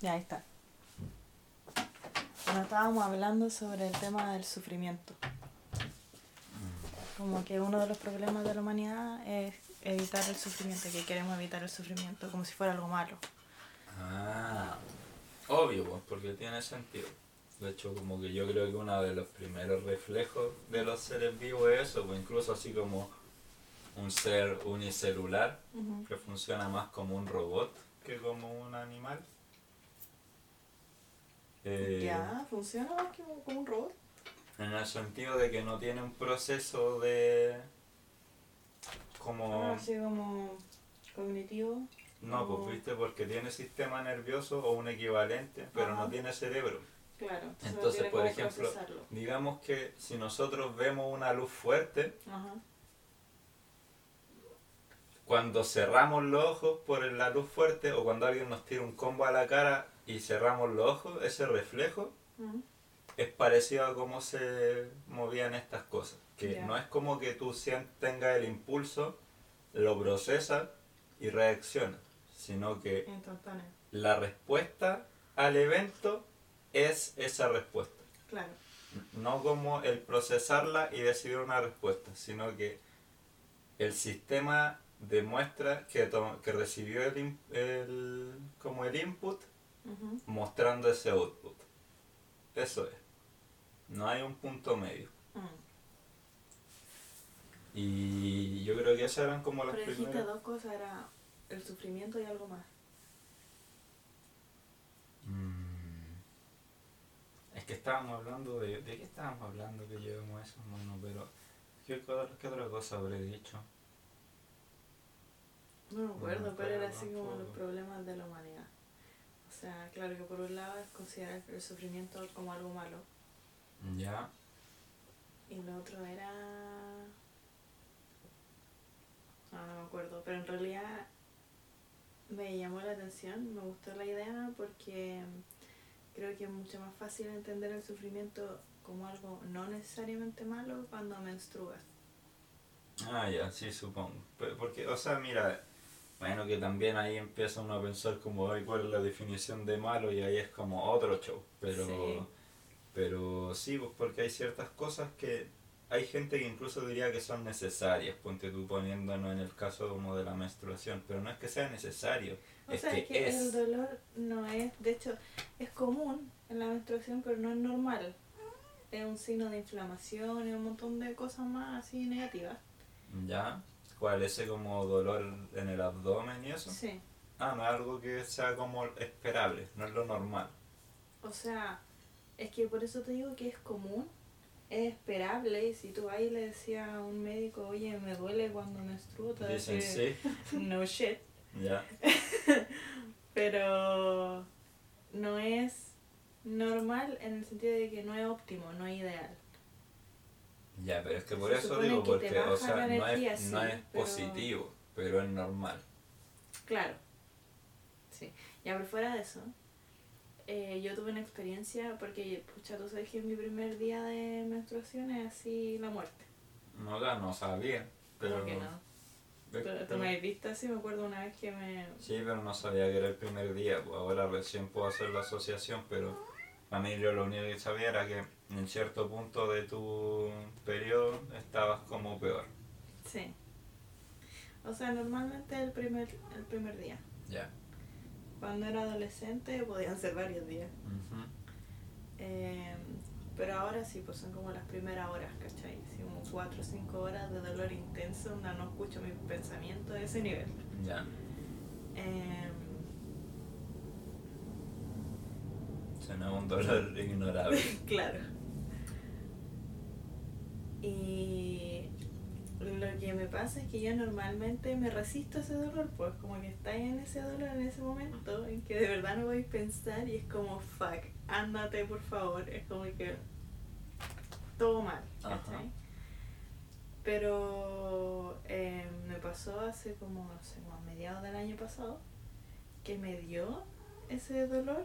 Ya, ahí está. Bueno, estábamos hablando sobre el tema del sufrimiento. Como que uno de los problemas de la humanidad es evitar el sufrimiento, que queremos evitar el sufrimiento como si fuera algo malo. Ah, obvio, pues, porque tiene sentido. De hecho, como que yo creo que uno de los primeros reflejos de los seres vivos es eso, pues incluso así como un ser unicelular que funciona más como un robot que como un animal. Eh, Ya, funciona más que un- como un robot. En el sentido de que no tiene un proceso de... como... Así como cognitivo. No, como- pues viste, porque tiene sistema nervioso o un equivalente, pero Ajá. no tiene cerebro. Claro. Entonces, por ejemplo, procesarlo. digamos que si nosotros vemos una luz fuerte, Ajá. cuando cerramos los ojos por la luz fuerte o cuando alguien nos tira un combo a la cara y cerramos los ojos, ese reflejo Ujú. es parecido a cómo se movían estas cosas. Que Ya. no es como que tú tengas el impulso, lo procesas y reaccionas, sino que la respuesta al evento es esa respuesta. Claro. No como el procesarla y decidir una respuesta, sino que el sistema demuestra que, to- que recibió el, el- como el input Mostrando ese output. Eso es. No hay un punto medio. Mm. Y yo creo que esas eran como las Pero primeras. dos cosas, era el sufrimiento y algo más. Mm. Es que estábamos hablando de... ¿De qué estábamos hablando que llevamos eso, mano? Pero... ¿Qué, qué otra cosa habré dicho? No me acuerdo, pero era así como los problemas de la humanidad. O sea, claro que por un lado es considerar el sufrimiento como algo malo. Ya. Y lo otro era... Ah, no me acuerdo, pero en realidad me llamó la atención, me gustó la idea porque creo que es mucho más fácil entender el sufrimiento como algo no necesariamente malo cuando menstruas. Ah, ya, sí, supongo. Porque, o sea, mira, bueno, que también ahí empieza uno a pensar como, ay, ¿cuál es la definición de malo? Y ahí es como otro show. Pero Sí. pero sí, pues porque hay ciertas cosas que hay gente que incluso diría que son necesarias, ponte tú poniéndonos en el caso como de la menstruación, pero no es que sea necesario, O es sea, que, es que es. el dolor no es, de hecho, es común en la menstruación, pero no es normal. Es un signo de inflamación y un montón de cosas más así negativas. ¿Ya? ¿Cuál? ¿Ese como dolor en el abdomen y eso? Sí. Ah, no es algo que sea como esperable, no es lo normal. O sea, es que por eso te digo que es común, es esperable. Y si tú vas y le decías a un médico, oye, me duele cuando menstruo, te Dicen sí, no shit. ya. Pero no es normal en el sentido de que no es óptimo, no es ideal. Ya, pero es que por Se eso digo, porque, o sea, no energía, es, no es pero- positivo, pero es normal. Claro. Sí. Ya, pero fuera de eso, eh, yo tuve una experiencia, porque, pucha, tú sabes que mi primer día de menstruación es así la muerte. No, la no sabía, pero... ¿Cómo que no? Tú pero- me habéis visto así, me acuerdo una vez que me... Sí, pero no sabía que era el primer día, pues ahora recién puedo hacer la asociación, pero a mí yo lo único que sabía era que en cierto punto de tu periodo estabas como peor. Sí. O sea, normalmente el primer, el primer día. Ya. Cuando era adolescente podían ser varios días. Eh, pero ahora sí, pues son como las primeras horas, ¿cachai? Así como 4 o 5 horas de dolor intenso, donde no escucho mis pensamientos de ese nivel. Ya. Eh, Suena un dolor ignorable. claro. Y lo que me pasa es que yo normalmente me resisto a ese dolor, pues como que estáis en ese dolor en ese momento en que de verdad no voy a pensar y es como, fuck, ándate por favor. Es como que todo mal. ¿cachai? Pero eh, me pasó hace como, no sé, como a mediados del año pasado, que me dio ese dolor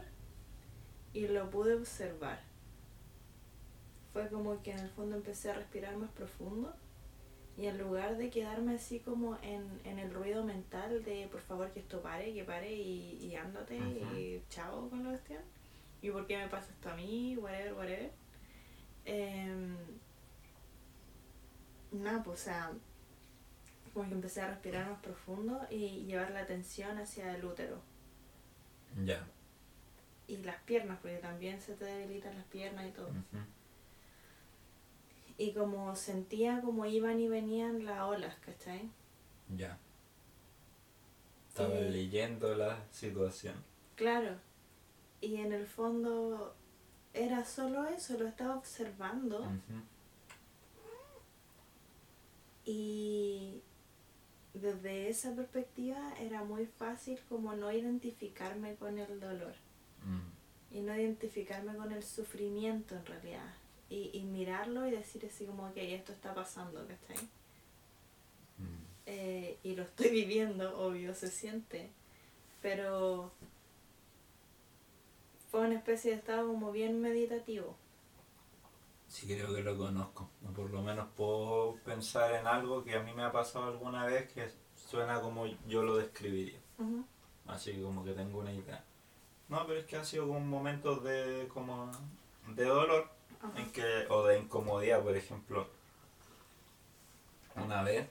y lo pude observar. Fue como que en el fondo empecé a respirar más profundo Y en lugar de quedarme así como en, en el ruido mental de por favor que esto pare, que pare y, y ándate y chao con la cuestión. ¿Y por qué me pasa esto a mí? Whatever, whatever. Em, nada, pues o sea, como que empecé a respirar más profundo y llevar la atención hacia el útero Ya. y las piernas, porque también se te debilitan las piernas y todo. Y como sentía como iban y venían las olas, ¿cachai? Ya. Estaba Eh, leyendo la situación. Claro. Y en el fondo era solo eso, lo estaba observando y desde esa perspectiva era muy fácil como no identificarme con el dolor Mm. y no identificarme con el sufrimiento en realidad. Y, y mirarlo y decir así como que esto está pasando, ¿cachai? Mm. Eh, y lo estoy viviendo, obvio, se siente. Pero fue una especie de estado como bien meditativo. Sí, creo que lo conozco. O por lo menos puedo pensar en algo que a mí me ha pasado alguna vez que suena como yo lo describiría. Así que como que tengo una idea. No, pero es que ha sido como momentos de como de dolor. En que, o de incomodidad, por ejemplo. Una vez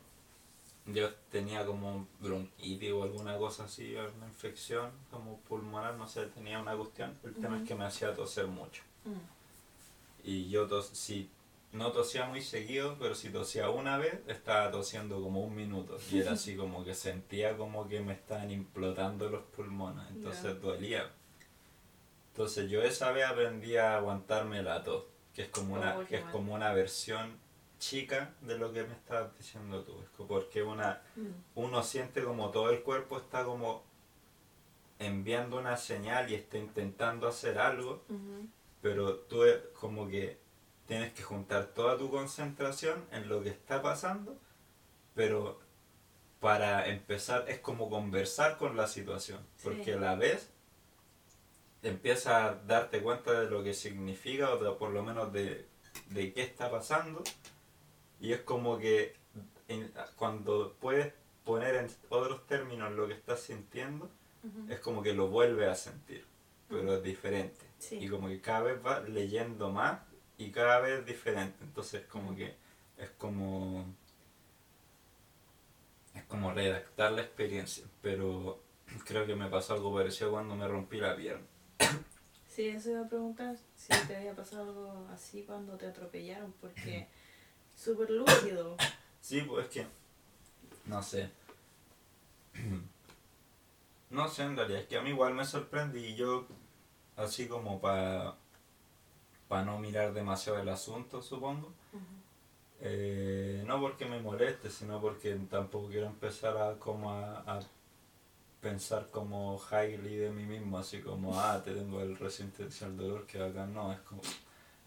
yo tenía como bronquitis o alguna cosa así, una infección como pulmonar, no sé, tenía una cuestión. El tema es que me hacía toser mucho. Mm. Y yo tos, si no tosía muy seguido, pero si tosía una vez, estaba tosiendo como un minuto. Y era así como que sentía como que me estaban implotando los pulmones. Entonces dolía. Entonces yo esa vez aprendí a aguantarme la tos, que es como una, Oh, que es como una versión chica de lo que me estabas diciendo tú. Es porque una, Mm. uno siente como todo el cuerpo está como enviando una señal y está intentando hacer algo pero tú eh, como que tienes que juntar toda tu concentración en lo que está pasando, pero para empezar es como conversar con la situación, porque Sí. a la vez empiezas a darte cuenta de lo que significa o de- por lo menos de, de qué está pasando y es como que en- cuando puedes poner en otros términos lo que estás sintiendo, es como que lo vuelves a sentir, pero es diferente. Sí. Y como que cada vez va leyendo más y cada vez es diferente. Entonces como Mm. que es como es como redactar la experiencia. Pero creo que me pasó algo parecido cuando me rompí la pierna. Sí, eso iba a preguntar si te había pasado algo así cuando te atropellaron, porque súper lúcido. Sí, pues es que no sé. No sé en realidad, es que a mí igual me sorprendí y yo así como para no mirar demasiado el asunto, supongo. Eh, no porque me moleste, sino porque tampoco quiero empezar a como a, a pensar como highly de mí mismo, así como, ah, te tengo el resistencia al dolor, que acá no, es como...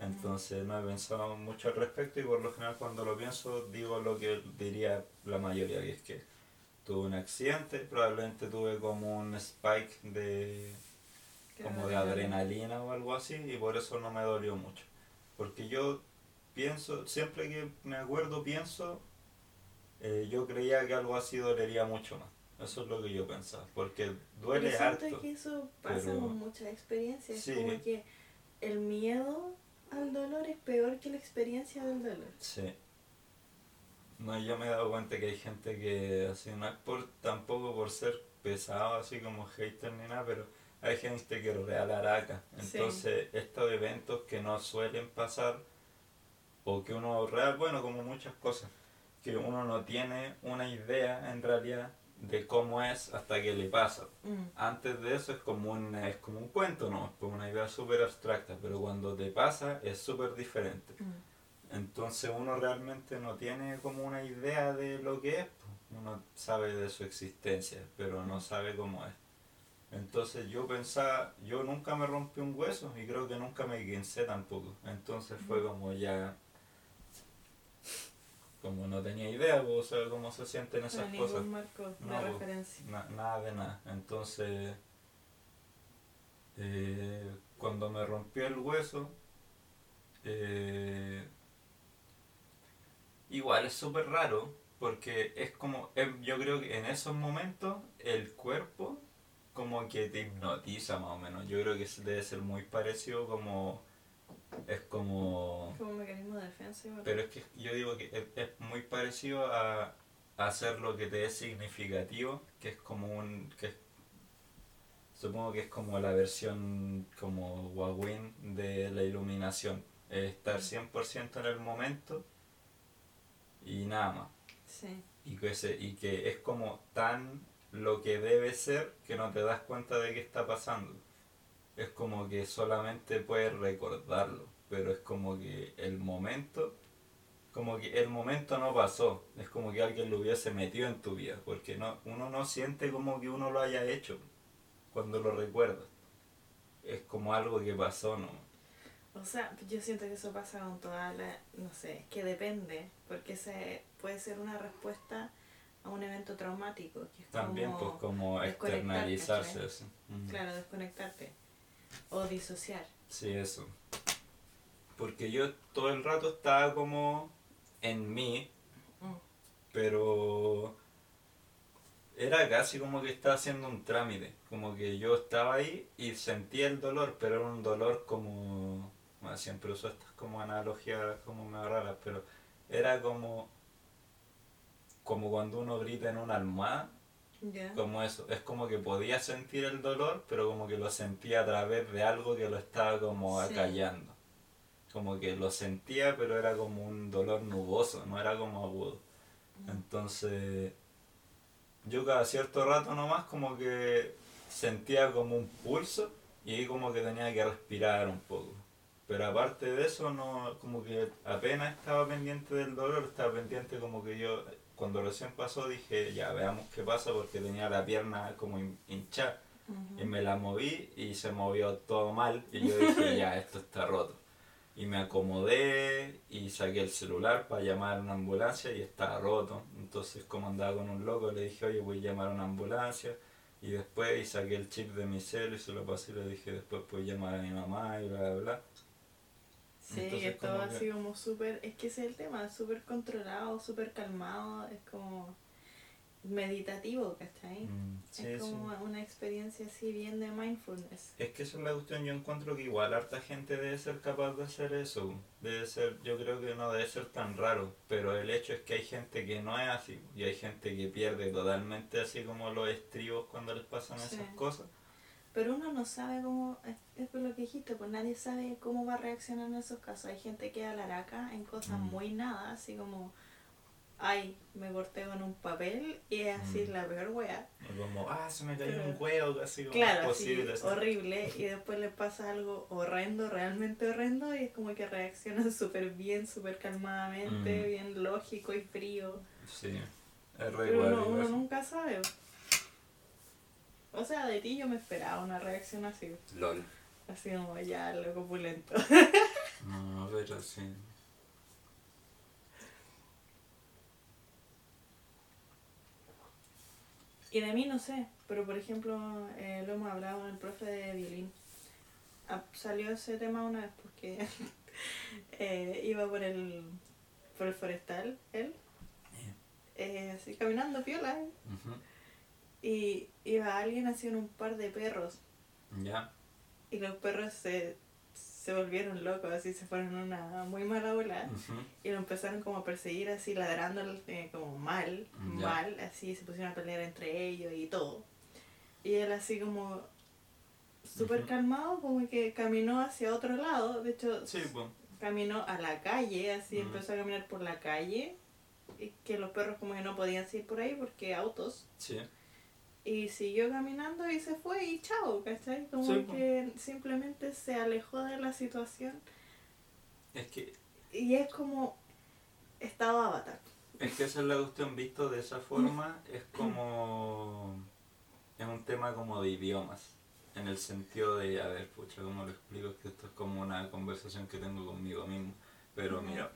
Entonces no he pensado mucho al respecto y por lo general cuando lo pienso digo lo que diría la mayoría, que es que tuve un accidente, probablemente tuve como un spike de como de adrenalina o algo así y por eso no me dolió mucho. Porque yo pienso, siempre que me acuerdo pienso, eh, yo creía que algo así dolería mucho más. Eso es lo que yo pensaba, porque duele Pero siento harto. que eso pasa pero- con muchas experiencias. Sí. Como que el miedo al dolor es peor que la experiencia del dolor. Sí. No, yo me he dado cuenta que hay gente que así no es por tampoco por ser pesado así como hater ni nada, pero hay gente que real araca. Sí. Entonces, estos eventos que no suelen pasar o que uno real, bueno, como muchas cosas, que uno no tiene una idea en realidad de cómo es hasta que le pasa. Mm. Antes de eso es como un, es como un cuento, ¿no? Es como una idea súper abstracta, pero cuando te pasa es súper diferente. Mm. Entonces uno realmente no tiene como una idea de lo que es, uno sabe de su existencia, pero no sabe cómo es. Entonces yo pensaba, yo nunca me rompí un hueso y creo que nunca me guincé tampoco. Entonces fue como ya, como no tenía idea, pues, o sea, cómo se sienten No esas hay cosas. marco No, pues, referencia. Na- nada de nada. Entonces, eh, cuando me rompió el hueso, eh, igual es súper raro porque es como, em, yo creo que en esos momentos el cuerpo como que te hipnotiza más o menos. Yo creo que debe ser muy parecido como, es como... Como un mecanismo de defensa. igual. Pero es que yo digo que es, es muy parecido a, hacer lo que te es significativo, que es como un... Que es- supongo que es como la versión como Wawin de la iluminación. Es estar 100% en el momento y nada más. Sí. Y que, se, y que es como tan lo que debe ser que no te das cuenta de qué está pasando. Es como que solamente puedes recordarlo, pero es como que el momento, como que el momento no pasó, es como que alguien lo hubiese metido en tu vida, porque no, uno no siente como que uno lo haya hecho cuando lo recuerdas. Es como algo que pasó, ¿no? O sea, yo siento que eso pasa con toda la, no sé, que depende, porque se puede ser una respuesta a un evento traumático, que es También como, pues como externalizarse eso. Mm. claro, desconectarte o disociar. Sí, eso. Porque yo todo el rato estaba como en mí, Mm. pero era casi como que estaba haciendo un trámite. Como que yo estaba ahí y sentía el dolor, pero era un dolor como... bueno, siempre uso estas como analogías como me raras, pero era como... Como cuando uno grita en una almohada, Ya. como eso, es como que podía sentir el dolor, pero como que lo sentía a través de algo que lo estaba como Sí. acallando. Como que lo sentía, pero era como un dolor nuboso, no era como agudo. Entonces, yo cada cierto rato nomás como que sentía como un pulso y ahí como que tenía que respirar un poco. Pero aparte de eso, no, como que apenas estaba pendiente del dolor, estaba pendiente como que yo, cuando recién pasó, dije, ya veamos qué pasa porque tenía la pierna como hin- hinchada. Ujú. Y me la moví y se movió todo mal y yo dije, ya, esto está roto. Y me acomodé y saqué el celular para llamar a una ambulancia y estaba roto. Entonces como andaba con un loco le dije, oye, voy a llamar a una ambulancia. Y después y saqué el chip de mi cel y se lo pasé y le dije, después puedo llamar a mi mamá y bla, bla, bla. Sí, Entonces, que todo así como súper, es que ese es el tema, súper controlado, súper calmado, es como meditativo, ¿cachai? Mm, sí, es sí. como una experiencia así bien de mindfulness. Es que esa es la cuestión, yo encuentro que igual harta gente debe ser capaz de hacer eso. Debe ser, yo creo que no debe ser tan raro, pero el hecho es que hay gente que no es así y hay gente que pierde totalmente así como los estribos cuando les pasan Sí. esas cosas. Pero uno no sabe cómo, es, por lo que dijiste, pues nadie sabe cómo va a reaccionar en esos casos. Hay gente que da la araca en cosas Mm. muy nada, así como, ay, me corté con un papel y es así Mm. la peor wea. O como, ah, se me cayó Pero- un huevo, así como Claro, así. horrible, y después le pasa algo horrendo, realmente horrendo, y es como que reaccionan súper bien, súper calmadamente, Mm. bien lógico y frío. Sí, es re Pero igual, uno, uno nunca sabe. O sea, de ti yo me esperaba una reacción así, LOL. así como ya loco pulento. No, pero sí. Y de mí no sé, pero por ejemplo, eh, lo hemos hablado con el profe de violín. Ah, salió ese tema una vez porque eh, iba por el, por el forestal, él, eh, así caminando piola, eh, Ujú. Y iba alguien haciendo un par de perros, Ya. y los perros se, se volvieron locos, así se fueron una muy mala ola. Ujú. Y lo empezaron como a perseguir así, ladrando eh, como mal, mal, así se pusieron a pelear entre ellos y todo. Y él así como súper calmado, como que caminó hacia otro lado, de hecho Sí, caminó a la calle, así empezó a caminar por la calle, y que los perros como que no podían ir por ahí porque autos. Sí. Y siguió caminando y se fue y chao, ¿cachai? Como Sí, po. que simplemente se alejó de la situación Es que y es como estado avatar. Es que esa es la cuestión visto de esa forma, es como... es un tema como de idiomas, en el sentido de, a ver, pucha, ¿cómo lo explico? Es que esto es como una conversación que tengo conmigo mismo, pero mira,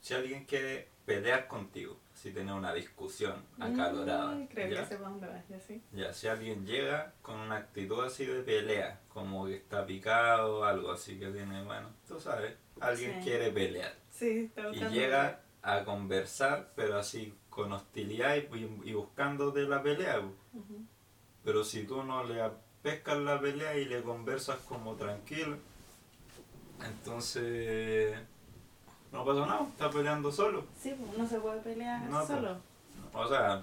si alguien quiere pelear contigo, si tiene una discusión acalorada, Mm, creo ¿ya? que sepa dónde vas, ya sí. Ya, si alguien llega con una actitud así de pelea, como que está picado, algo así que tiene, bueno, tú sabes, alguien Sí. quiere pelear Sí, está y llega a conversar, pero así con hostilidad y, y buscando de la pelea. Ujú. Pero si tú no le pescas la pelea y le conversas como tranquilo, entonces no pasa nada, está peleando solo. Sí, pues, no se puede pelear No, pues. solo. O sea,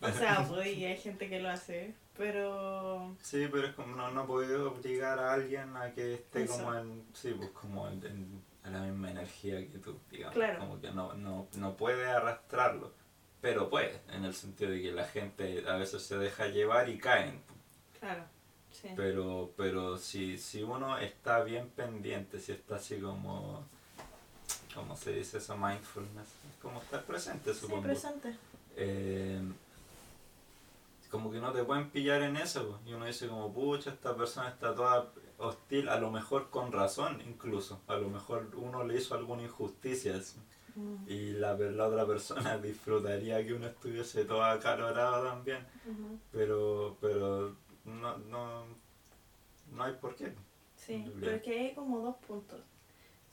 O sea, pues, y hay gente que lo hace, pero... sí, pero es como no, no puedes obligar a alguien a que esté Eso. como en, sí, pues como en, en- en la misma energía que tú, digamos. Claro. Como que no, no, no puede arrastrarlo. Pero puede, en el sentido de que la gente a veces se deja llevar y caen. Claro, sí. Pero, pero si, si uno está bien pendiente, si está así como, ¿cómo se dice eso? Mindfulness, es como estar presente, Sí, supongo. presente. Eh, como que no te pueden pillar en eso, y uno dice como, pucha, esta persona está toda hostil, a lo mejor con razón incluso, a lo mejor uno le hizo alguna injusticia, así. Mm, y la, la otra persona disfrutaría que uno estuviese todo acalorado también, pero, pero no, no, no hay por qué. Sí, pero es que hay como dos puntos.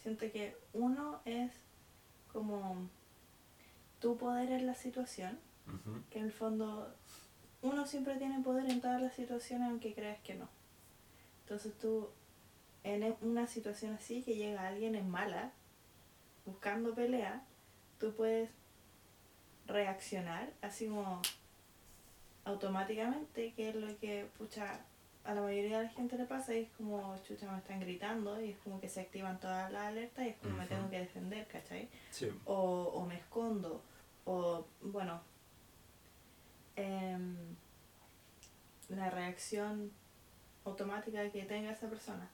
Siento que uno es como tu poder en la situación, que en el fondo uno siempre tiene poder en todas las situaciones aunque creas que no. Entonces tú en e- una situación así que llega alguien en mala, buscando pelea, tú puedes reaccionar así como automáticamente, que es lo que pucha a la mayoría de la gente le pasa y es como chucha me están gritando y es como que se activan todas las alertas y es como me tengo que defender, ¿cachai? Sí. o, o me escondo, o bueno, em, la reacción automática que tenga esa persona.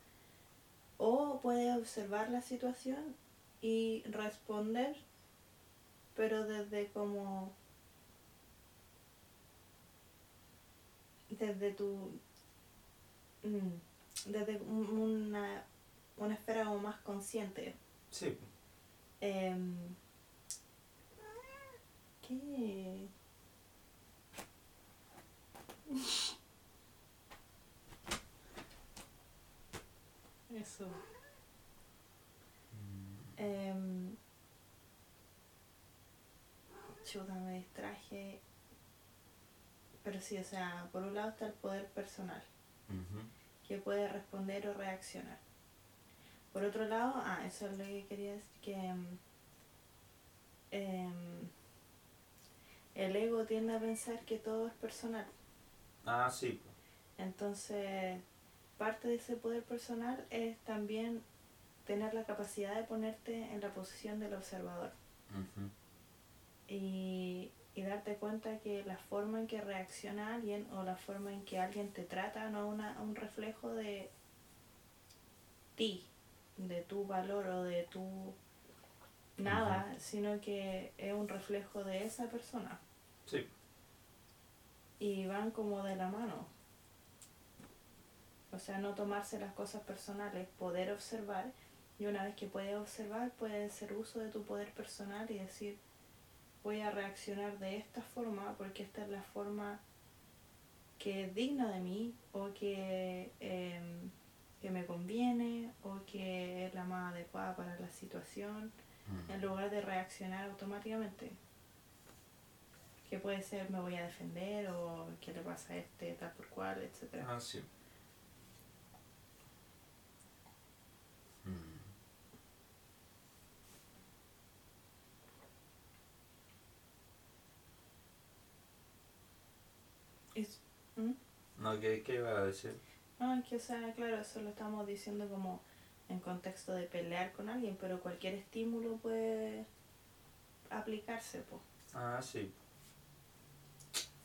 O puede observar la situación y responder, pero desde como... desde tu... mm, desde un- una, una esfera como más consciente. Sí. Em, ¿Qué? Eso. Em, chuta, me distraje. Pero sí, o sea, por un lado está el poder personal, Que puede responder o reaccionar. Por otro lado, ah, eso es lo que quería decir, que em, em, el ego tiende a pensar que todo es personal. Ah, sí. Entonces, parte de ese poder personal es también tener la capacidad de ponerte en la posición del observador y, y darte cuenta que la forma en que reacciona alguien o la forma en que alguien te trata no es una, un reflejo de ti, de tu valor o de tu nada, sino que es un reflejo de esa persona Sí. y van como de la mano. O sea, no tomarse las cosas personales, poder observar y una vez que puedes observar, puedes hacer uso de tu poder personal y decir, voy a reaccionar de esta forma porque esta es la forma que es digna de mí o que, em, que me conviene o que es la más adecuada para la situación en lugar de reaccionar automáticamente. Que puede ser me voy a defender o qué le pasa a este, tal por cual, etc. Ah, sí. Mm. Es- ¿Mm? No, ¿qué, ¿qué iba a decir? No, es que, o sea, claro, eso lo estamos diciendo como en contexto de pelear con alguien, pero cualquier estímulo puede aplicarse, pues. Ah, sí.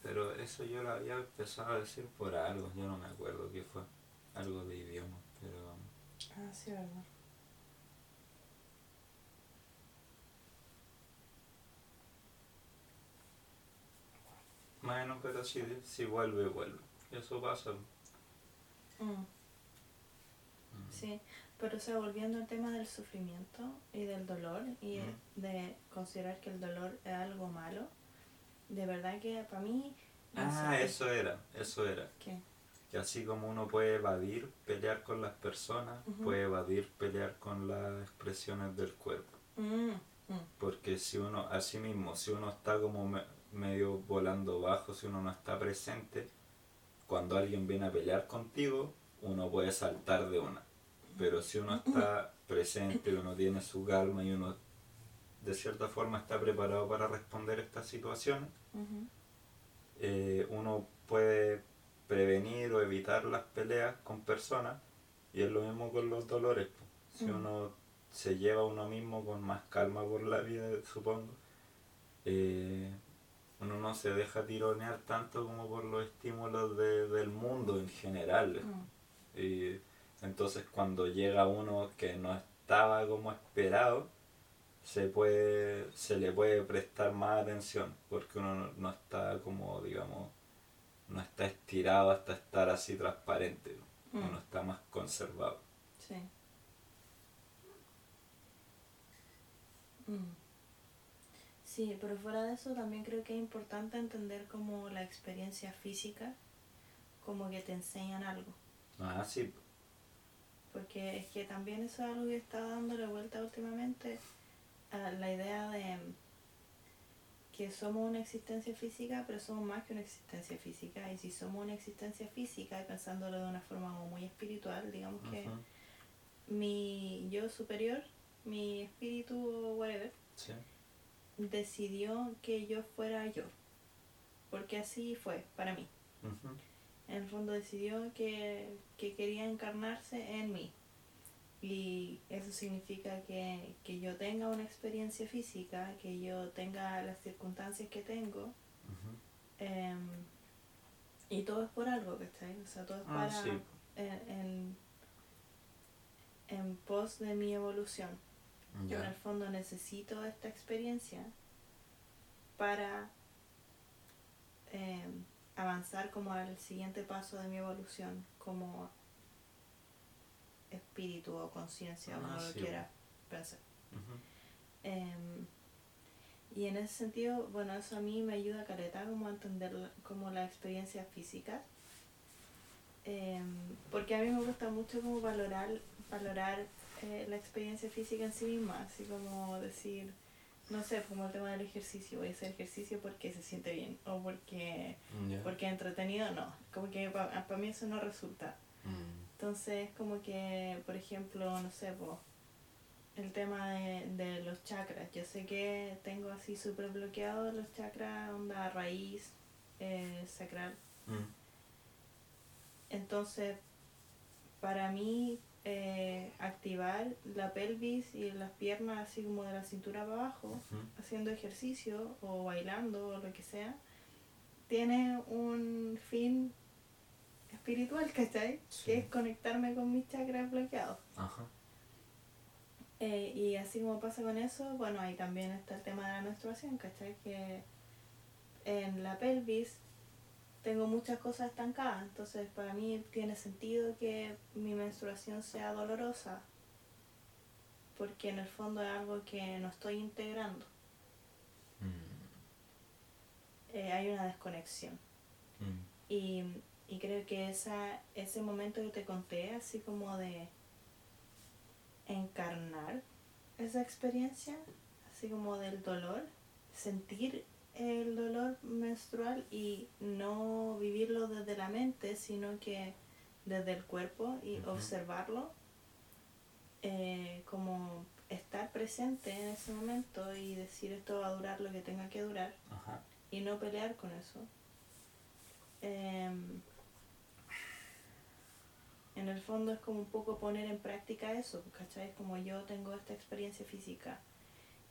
Pero eso yo lo había empezado a decir por algo, yo no me acuerdo qué fue. Algo de idioma, pero... Ah, sí, verdad. Bueno, pero si, si vuelve, vuelve. Eso pasa. Mm. Mm. Sí, pero o sea, volviendo al tema del sufrimiento y del dolor y de considerar que el dolor es algo malo, de verdad que para mí... no Ah, sé, eso era, eso era. ¿Qué? Que así como uno puede evadir, pelear con las personas, puede evadir, pelear con las expresiones del cuerpo. Mm, porque si uno, así mismo, si uno está como medio volando bajo, si uno no está presente, cuando alguien viene a pelear contigo, uno puede saltar de una. Pero si uno está presente, uno tiene su calma y uno de cierta forma está preparado para responder estas situaciones, eh, uno puede prevenir o evitar las peleas con personas y es lo mismo con los dolores. Si Mm. uno se lleva a uno mismo con más calma por la vida, supongo, eh, uno no se deja tironear tanto como por los estímulos de- del mundo en general. Mm. Y entonces cuando llega uno que no estaba como esperado, se puede, se le puede prestar más atención, porque uno no, no está como, digamos, no está estirado hasta estar así transparente, Mm. uno está más conservado. Sí. Mm. Sí, pero fuera de eso también creo que es importante entender como la experiencia física, como que te enseñan algo. Ah, sí, Porque es que también eso es algo que está dándole vuelta últimamente a la idea de que somos una existencia física, pero somos más que una existencia física. Y si somos una existencia física, y pensándolo de una forma como muy espiritual, digamos que mi yo superior, mi espíritu o whatever, sí, decidió que yo fuera yo. Porque así fue para mí. En el fondo decidió que, que quería encarnarse en mí. Y eso significa que, que yo tenga una experiencia física, que yo tenga las circunstancias que tengo. em, y todo es por algo, ¿cachai? O sea, todo es Ah, para sí. en, en, en pos de mi evolución. Yo en el fondo necesito esta experiencia para em, avanzar como al siguiente paso de mi evolución como espíritu o conciencia, Ah, como lo quiera pensar. Em, y en ese sentido, bueno, eso a mí me ayuda a caleta como a entender la- como la experiencia física. Em, porque a mí me gusta mucho como valorar, valorar eh, la experiencia física en sí misma, así como decir, no sé, como el tema del ejercicio, voy a hacer ejercicio porque se siente bien o porque, ya, porque es entretenido, no, como que para mí eso no resulta. mm, Entonces, como que, por ejemplo, no sé, po, el tema de, de los chakras. Yo sé que tengo así súper bloqueados los chakras, onda raíz, eh, sacral. mm, Entonces, para mí, eh, activar la pelvis y las piernas así como de la cintura para abajo, haciendo ejercicio o bailando o lo que sea, tiene un fin espiritual, ¿cachai? Sí. Que es conectarme con mis chakras bloqueados. Ajá, Eh, y así como pasa con eso, bueno, ahí también está el tema de la menstruación, ¿cachai? Que en la pelvis tengo muchas cosas estancadas, entonces para mí tiene sentido que mi menstruación sea dolorosa, porque en el fondo es algo que no estoy integrando, mm, Eh, hay una desconexión. mm, Y, y creo que esa, ese momento que te conté, así como de encarnar esa experiencia, así como del dolor, sentir el dolor menstrual y no vivirlo desde la mente, sino que desde el cuerpo y observarlo, eh, como estar presente en ese momento y decir esto va a durar lo que tenga que durar y no pelear con eso. Em, en el fondo es como un poco poner en práctica eso, ¿cachai? Como yo tengo esta experiencia física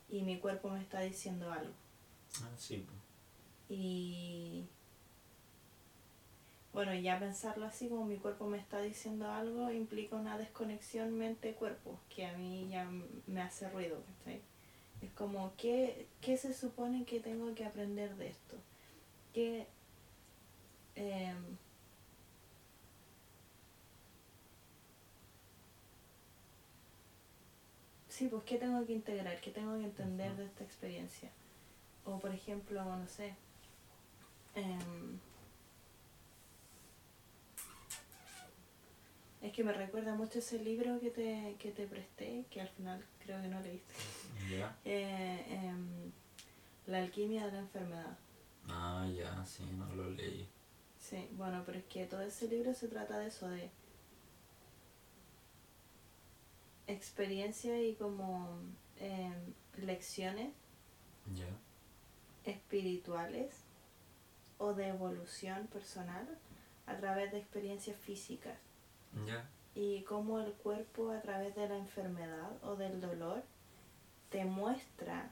y mi cuerpo me está diciendo algo. Ah, sí. Y bueno, ya pensarlo así como mi cuerpo me está diciendo algo implica una desconexión mente-cuerpo que a mí ya me hace ruido, ¿cachai? Es como, ¿qué, qué se supone que tengo que aprender de esto? ¿Qué, em, sí, pues qué tengo que integrar, qué tengo que entender de esta experiencia. O por ejemplo, no sé, em, Es que me recuerda mucho ese libro que te, que te presté, que al final creo que no leíste. Ya. Eh, em, la alquimia de la enfermedad. Ah, ya, sí, no lo leí. Sí, bueno, pero es que todo ese libro se trata de eso, de experiencia y como em, lecciones Ya. Espirituales o de evolución personal a través de experiencias físicas y cómo el cuerpo a través de la enfermedad o del dolor te muestra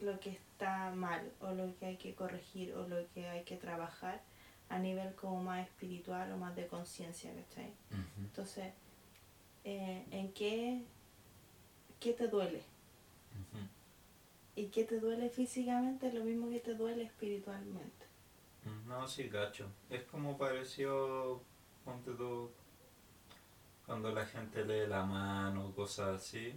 lo que está mal o lo que hay que corregir o lo que hay que trabajar a nivel como más espiritual o más de conciencia, ¿cachai? Ujú. Entonces, eh, ¿en qué, qué te duele? Y qué te duele físicamente es lo mismo que te duele espiritualmente. No, sí, gacho. Es como pareció, ponte tú, cuando la gente lee la mano, cosas así.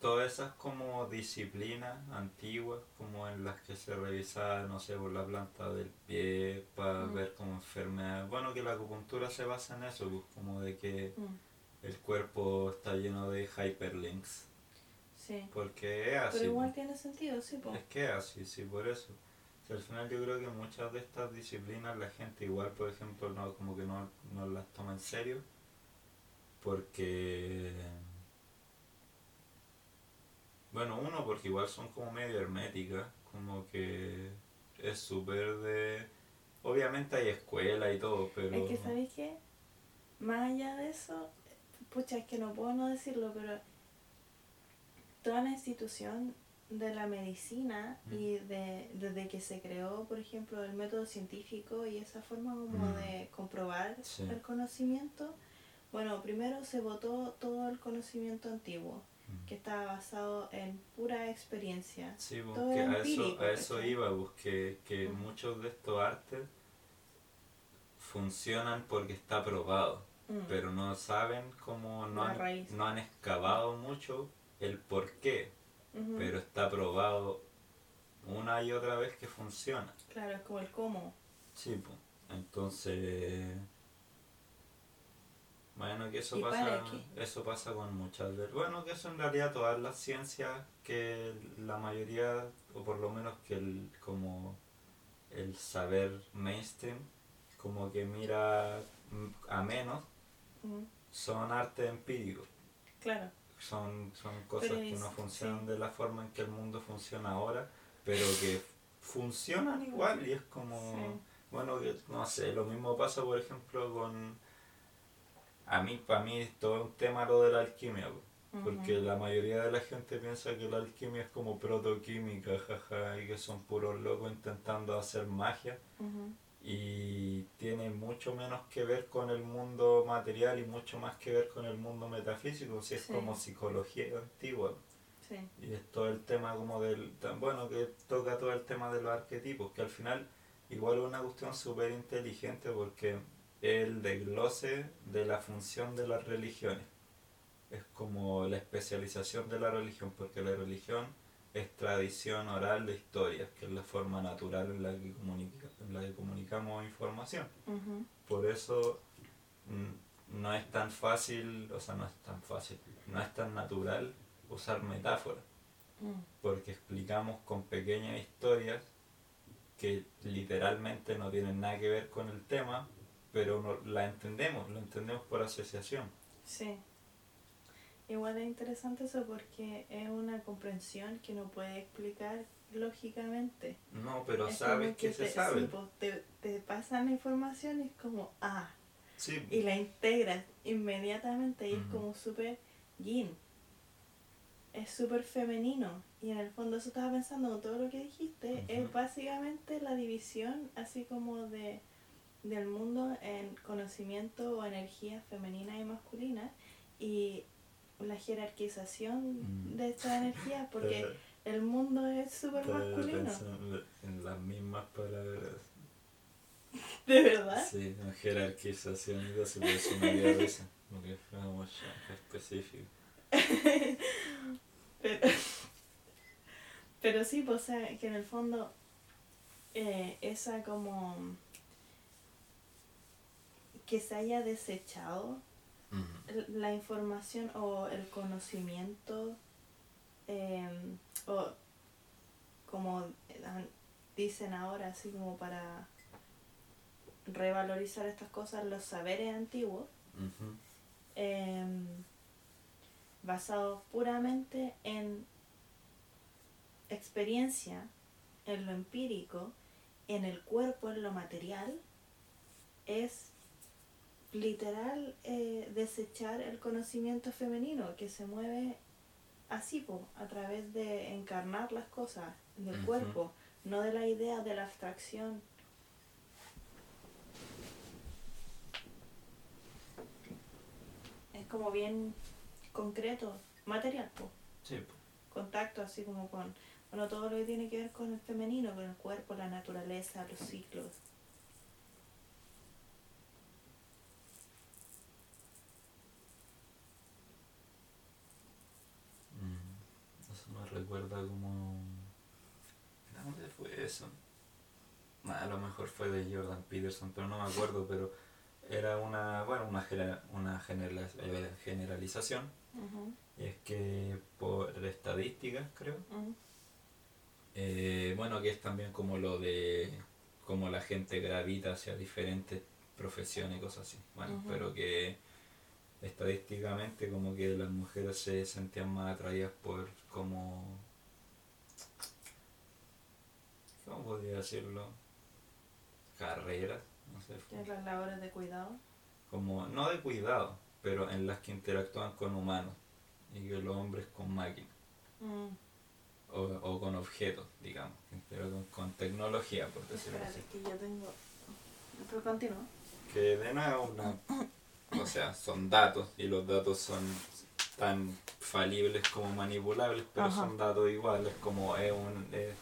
Todas esas como disciplinas antiguas, como en las que se revisaba, no sé, por la planta del pie, para Mm. ver como enfermedades. Bueno, que la acupuntura se basa en eso, pues, como de que Mm, el cuerpo está lleno de hyperlinks. Sí. Porque es así. Pero igual tiene sentido, sí, po. Es que es así, sí, por eso. Al final yo creo que muchas de estas disciplinas la gente igual, por ejemplo, no como que no, no las toma en serio. Porque... Bueno, uno, porque igual son como medio herméticas, como que es súper de... Obviamente hay escuela y todo, pero... Es que, ¿sabéis qué? Más allá de eso, pucha, es que no puedo no decirlo, pero toda la institución de la medicina Mm. y de, desde que se creó, por ejemplo, el método científico y esa forma como Mm. de comprobar Sí. el conocimiento, bueno, primero se votó todo el conocimiento antiguo, Mm. que estaba basado en pura experiencia. Sí, pues, todo que era a eso, a eso iba, pues, que, muchos de estos artes funcionan porque está probado. Pero no saben cómo no han, no han excavado mucho el por qué, pero está probado una y otra vez que funciona. Claro, es como el cómo. Sí, pues. Entonces, bueno, que eso ¿Y pasa, eso pasa con muchas de, bueno, que eso en realidad todas las ciencias que la mayoría, o por lo menos que el, como el saber mainstream, como que mira mm, a menos, son arte empírico. Claro. Son, son cosas que no funcionan sí. de la forma en que el mundo funciona ahora, pero que funcionan igual y es como, Sí. bueno, que no sé, lo mismo pasa por ejemplo con, a mí, para mí es todo un tema lo de la alquimia, po, porque la mayoría de la gente piensa que la alquimia es como protoquímica, jaja, y que son puros locos intentando hacer magia. Y tiene mucho menos que ver con el mundo material y mucho más que ver con el mundo metafísico, si es Sí. como psicología antigua. Sí. Y es todo el tema como del, bueno, que toca todo el tema de los arquetipos, que al final igual es una cuestión súper inteligente porque el desglose de la función de las religiones. Es como la especialización de la religión, porque la religión es tradición oral de historias, que es la forma natural en la que, comunica- en la que comunicamos información. Por eso mm, no es tan fácil, o sea, no es tan fácil, no es tan natural usar metáforas, Mm. porque explicamos con pequeñas historias que literalmente no tienen nada que ver con el tema, pero no, la entendemos, lo entendemos por asociación. Sí. Igual es interesante eso porque es una comprensión que no puede explicar lógicamente. No, pero Es sabes que, se te, sabe. sí, pues, te, te pasan la información y es como, ah, Sí, y la integras inmediatamente y es como súper yin. Es súper femenino. Y en el fondo eso estaba pensando, todo lo que dijiste es básicamente la división así como de del mundo en conocimiento o energía femenina y masculina y la jerarquización Mm. de esta energía porque el mundo es súper masculino. en las mismas palabras. ¿De verdad? Sí, en jerarquización y eso, por eso me dio risa, porque fue específico. Pero, pero sí, pues, o sea, que en el fondo eh, esa como que se haya desechado Mm. la información o el conocimiento em, o como dicen ahora así como para revalorizar estas cosas los saberes antiguos em, basados puramente en experiencia, en lo empírico, en el cuerpo, en lo material, es literal eh, desechar el conocimiento femenino que se mueve así, po, a través de encarnar las cosas del cuerpo, no de la idea de la abstracción. Es como bien concreto, material, po Sí, po. contacto así como con bueno todo lo que tiene que ver con el femenino con el cuerpo la naturaleza los ciclos Mm, Eso me recuerda como... ¿A ¿Dónde fue eso? Nah, a lo mejor fue de Jordan Peterson, pero no me acuerdo, pero era una, bueno, una, genera- una generala- eh, generalización. Y es que por estadísticas, creo, eh, bueno, que es también como lo de cómo la gente gravita hacia diferentes profesiones y cosas así. Bueno, pero que estadísticamente como que las mujeres se sentían más atraídas por como... ¿Cómo podría decirlo? Carreras, no sé. Tienes las labores de cuidado Como, no de cuidado, pero en las que interactúan con humanos y que los hombres con máquinas. o, o con objetos, digamos, pero con, con tecnología, por decirlo espérate así. que yo tengo pero continúa Que de nuevo, una, o sea, son datos y los datos son tan falibles como manipulables, pero Ajá. son datos iguales, como es, un, es,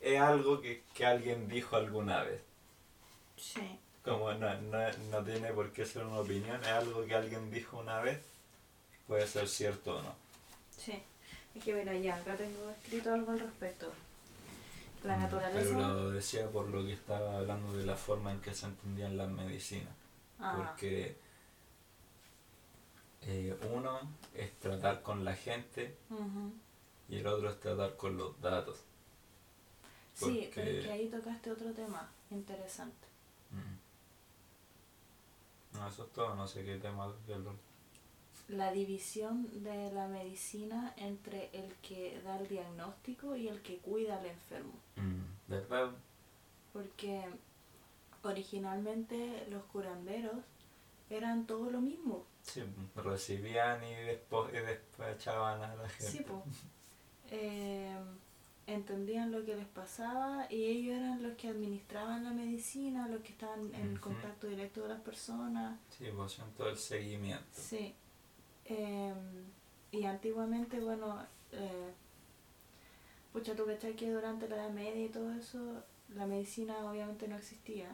es algo que, que alguien dijo alguna vez. sí Como no, no, no tiene por qué ser una opinión, es algo que alguien dijo una vez, puede ser cierto o no. sí es que mira ya acá tengo escrito algo al respecto la Mm, naturaleza Pero lo decía por lo que estaba hablando de la forma en que se entendían las medicinas. Ah, Porque eh, uno es tratar con la gente y el otro es tratar con los datos. sí pero es que ahí tocaste otro tema interesante Mm. No, eso es todo, no sé qué tema verlo. la división de la medicina entre el que da el diagnóstico y el que cuida al enfermo. Mm, ¿Verdad? Porque originalmente los curanderos eran todo lo mismo. Sí, recibían y, y despachaban a la gente. Sí, po. Eh, entendían lo que les pasaba y ellos eran los que administraban la medicina, los que estaban en contacto directo con las personas. Sí, pues todo el seguimiento. Sí. Eh, y antiguamente, bueno, eh, pucha, tú cachai que durante la Edad Media y todo eso, la medicina obviamente no existía.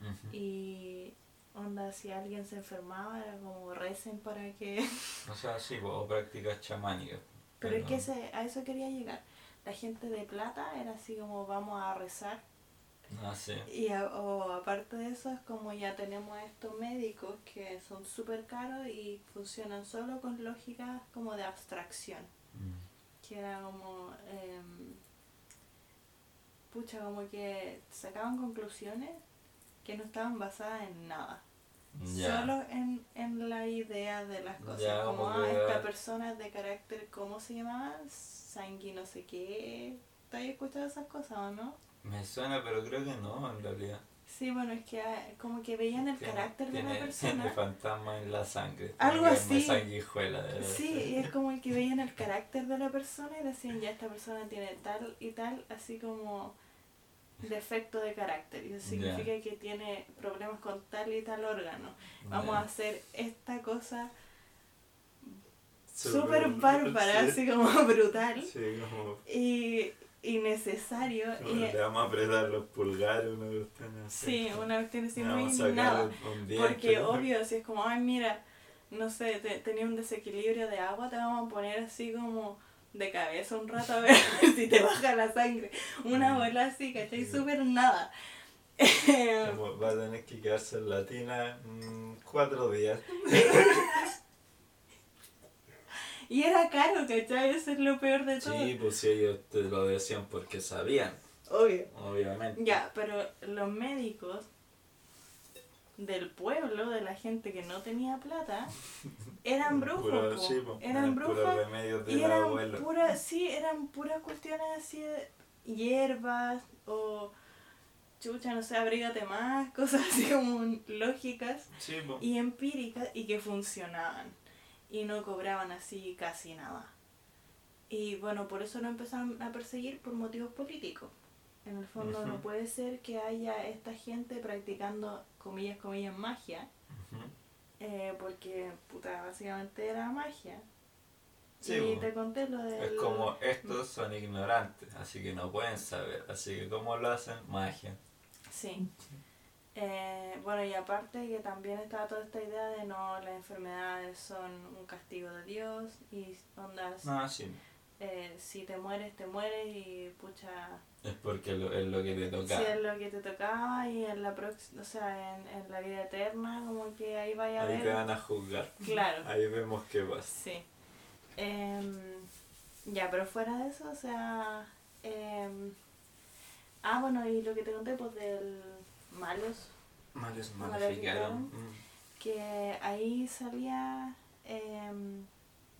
Ujú. Y onda, si alguien se enfermaba, era como recen para que... O sea, sí, o prácticas chamánicas. Pero es que ese, a eso quería llegar. La gente de plata era así como vamos a rezar. Ah, sí. Y a- o aparte de eso es como ya tenemos estos médicos que son súper caros y funcionan solo con lógicas como de abstracción. Mm. Que era como... em, pucha, como que sacaban conclusiones que no estaban basadas en nada. Solo en, en la idea de las cosas. Como, ah, que- esta persona es de carácter, ¿cómo se llamaba? Sangui no sé qué. ¿Te has escuchado esas cosas o no? Me suena, pero creo que no, en realidad. Sí, bueno, es que ah, como que veían el Tiene- carácter de tiene, la Tiene persona. fantasma en la sangre. Algo Tiene así. sanguijuela. debe Sí, y es como que veían el carácter de la persona y decían, ya esta persona tiene tal y tal, así como defecto de carácter. Y eso significa que tiene problemas con tal y tal órgano. Vamos a hacer esta cosa Súper- bárbara, sí. así como brutal Sí, como. y innecesario. como Y, le vamos a apretar los pulgares, una cuestión así. sí, una cuestión así muy nada. Porque ¿no? obvio, si es como, ay, mira, no sé, te- tenía un desequilibrio de agua, te vamos a poner así como de cabeza un rato a ver si te baja la sangre. Una Mm. bola así, ¿cachai? Sí. Súper nada. Como va a tener que quedarse en la tina mm, cuatro días. Y era caro, ¿cachai? Eso es lo peor de todo. Sí, pues si ellos te lo decían porque sabían, Obvio. obviamente. Ya, pero los médicos del pueblo, de la gente que no tenía plata, eran brujos. Puro- sí, eran brujos y eran puras, sí, eran puras cuestiones así de hierbas o chucha, no sé, abrígate más, cosas así como lógicas Sí, y empíricas y que funcionaban y no cobraban así casi nada. Y bueno, por eso lo empezaron a perseguir por motivos políticos. En el fondo no puede ser que haya esta gente practicando, comillas, comillas, magia, eh, porque, puta, básicamente era magia. Sí, y te conté lo del... Es como estos son ignorantes, así que no pueden saber. Así que ¿cómo lo hacen? Magia. Sí. Eh, bueno, y aparte que también estaba toda esta idea de no, las enfermedades son un castigo de Dios y ondas, No, sí. eh, si te mueres, te mueres y pucha, Es porque lo- es lo que te toca. si es lo que te tocaba y en la próxima, o sea, en, en la vida eterna, como que ahí vaya a Ahí te ver. van a juzgar. Claro. Ahí vemos qué pasa. Sí. Em, ya, pero fuera de eso, o sea... em, ah, bueno, y lo que te conté, pues del malos, Males Maleficaron. Mm. que ahí salía, em,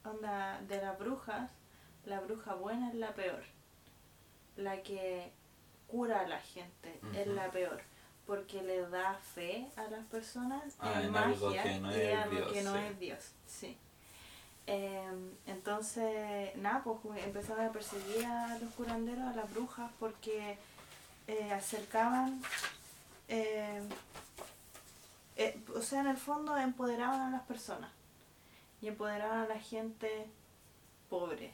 onda, de las brujas, la bruja buena es la peor. La que cura a la gente es la peor. Porque le da fe a las personas Ah, en magia que no y algo Dios, que no sí. es Dios. Sí. Em, entonces, nada, pues como empezaron a perseguir a los curanderos, a las brujas, porque eh, acercaban, eh, eh, o sea, en el fondo empoderaban a las personas y empoderaban a la gente pobre.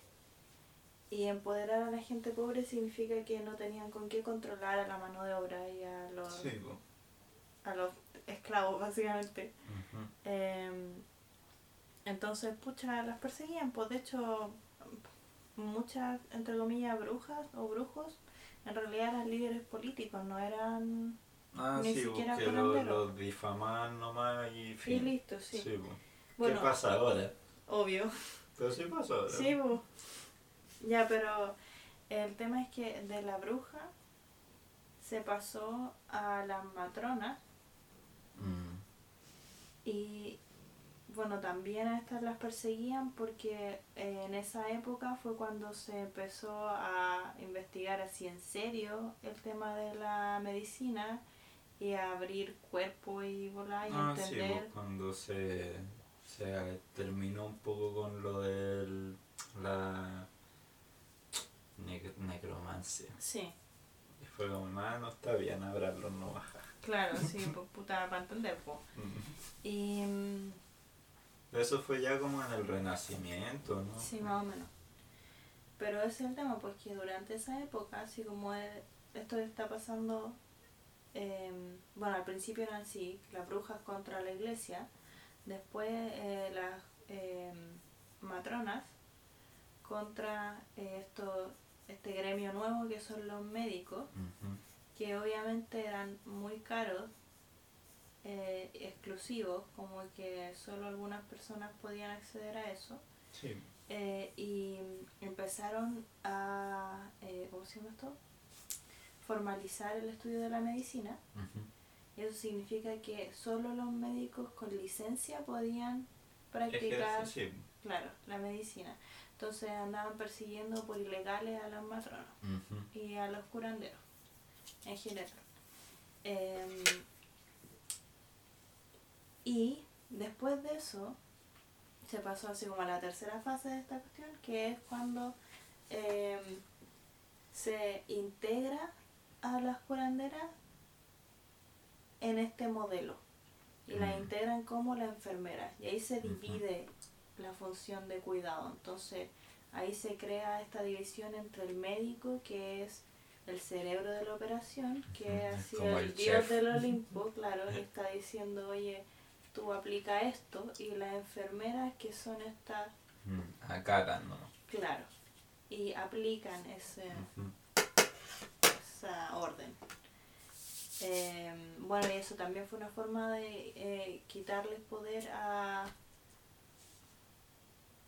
Y empoderar a la gente pobre significa que no tenían con qué controlar a la mano de obra y a los, Sí, a los esclavos, básicamente. Eh, entonces, pucha, las perseguían. Pues de hecho, muchas, entre comillas, brujas o brujos, en realidad eran líderes políticos, no eran... Ah, Ni sí, siquiera porque lo, curandero. lo difamaban nomás y Y fin. listo, sí. Bueno, ¿Qué pasa ahora? obvio. Pero sí pasa ahora. Sí, pues. Ya, pero el tema es que de la bruja se pasó a las matronas Mm. Y bueno, también a estas las perseguían porque eh, en esa época fue cuando se empezó a investigar así en serio el tema de la medicina y a abrir cuerpo y volar y Ah, sí, entender. pues, cuando se, se terminó un poco con lo de la nec- necromancia. Sí, Y fue como, "Ah, no está bien hablarlo, no baja. claro, sí, pues puta, para entender, pues. Y mm, Eso fue ya como en el Renacimiento, ¿no? sí, más o menos. Pero ese es el tema, pues que durante esa época, así como es- esto está pasando, eh, bueno, al principio eran así, las brujas contra la iglesia, después eh, las eh, matronas contra eh, esto, este gremio nuevo que son los médicos, que obviamente eran muy caros, eh, exclusivos, como que solo algunas personas podían acceder a eso. Sí. Eh, y empezaron a, eh, ¿cómo se llama esto? Formalizar el estudio de la medicina. Y eso significa que solo los médicos con licencia podían practicar, Ejerce, sí. claro, la medicina. Entonces andaban persiguiendo por ilegales a las matronas y a los curanderos en general. Em, y después de eso se pasó así como a la tercera fase de esta cuestión, que es cuando em, se integra a las curanderas en este modelo y las Mm. integran como la enfermera y ahí se divide la función de cuidado. Entonces ahí se crea esta división entre el médico, que es el cerebro de la operación, que ha sido como el, dios del Olimpo, claro, y está diciendo, oye, tú aplica esto, y las enfermeras que son estas, Mm, Acatan, ¿no? claro, y aplican ese, esa orden. Em, bueno, y eso también fue una forma de eh, quitarles poder a...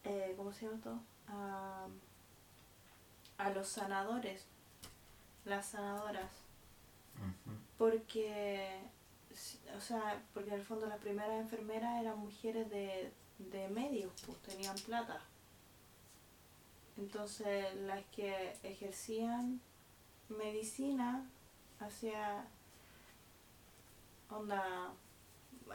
Eh, ¿Cómo se llama todo? A, a los sanadores, las sanadoras. Porque, o sea, porque en el fondo las primeras enfermeras eran mujeres de, de medios, pues tenían plata. Entonces las que ejercían medicina hacia onda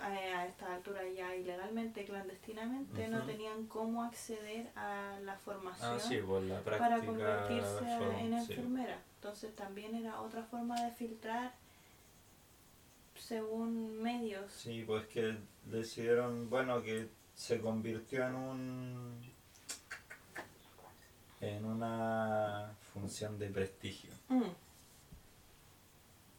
a, a esta altura ya ilegalmente, clandestinamente, no tenían cómo acceder a la formación Ah, sí, pues la práctica. para convertirse en sí. enfermera. Entonces también era otra forma de filtrar según medios. Sí, pues que decidieron, bueno, que se convirtió en un en una función de prestigio Mm,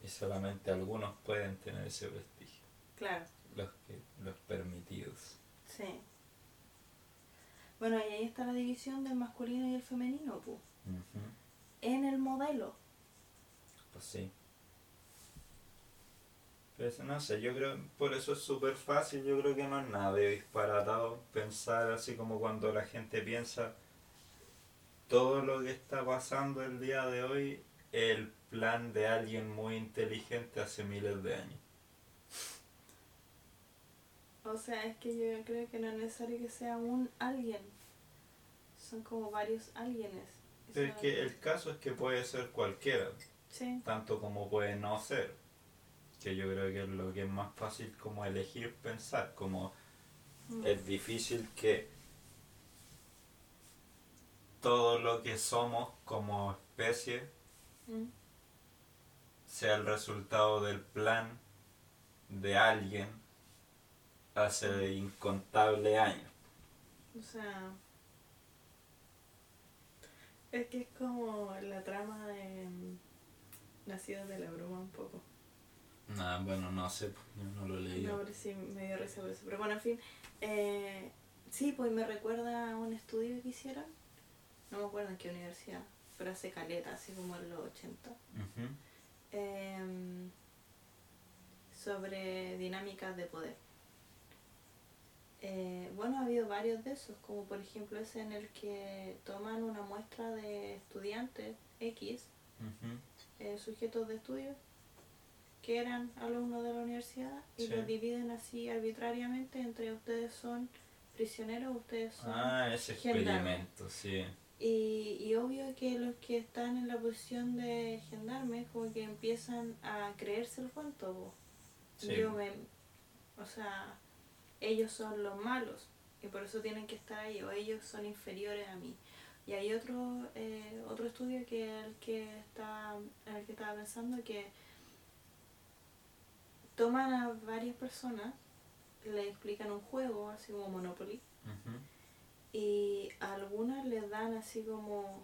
y solamente algunos pueden tener ese prestigio, claro, los que los permitidos. sí. Bueno, y ahí está la división del masculino y el femenino, pu. Ujú, En el modelo. Pues sí. Pero eso no sé, yo creo, por eso es súper fácil, yo creo que no es nada de disparatado pensar así como cuando la gente piensa todo lo que está pasando el día de hoy, el plan de alguien muy inteligente hace miles de años. O sea, es que yo creo que no es necesario que sea un alguien. Son como varios alguienes. Pero es que el caso es que puede ser cualquiera, Sí. tanto como puede no ser. Que yo creo que es lo que es más fácil como elegir pensar, como Mm. es difícil que todo lo que somos como especie Mm. sea el resultado del plan de alguien hace incontables años. O sea, es que es como la trama de mm, Nacidos de la Bruma un poco. Nah, bueno, no sé, yo no lo leí. No, pero sí me dio risa por eso. Pero bueno, en fin, eh, sí, pues me recuerda a un estudio que hicieron, no me acuerdo en qué universidad, pero hace caleta, así como en los 80, Ujú. em, sobre dinámicas de poder. Eh, bueno, ha habido varios de esos, como por ejemplo ese en el que toman una muestra de estudiantes X, Ujú. eh, sujetos de estudio, que eran alumnos de la universidad, y Sí. los dividen así arbitrariamente entre ustedes son prisioneros, ustedes son... Ah, ese experimento, sí. Y, y obvio que los que están en la posición de gendarme como que empiezan a creerse el cuento. Sí. Yo me, o sea, ellos son los malos y por eso tienen que estar ahí o ellos son inferiores a mí. Y hay otro eh, otro estudio que el que está en el que estaba pensando que toman a varias personas, le explican un juego así como Monopoly y a algunas les dan así como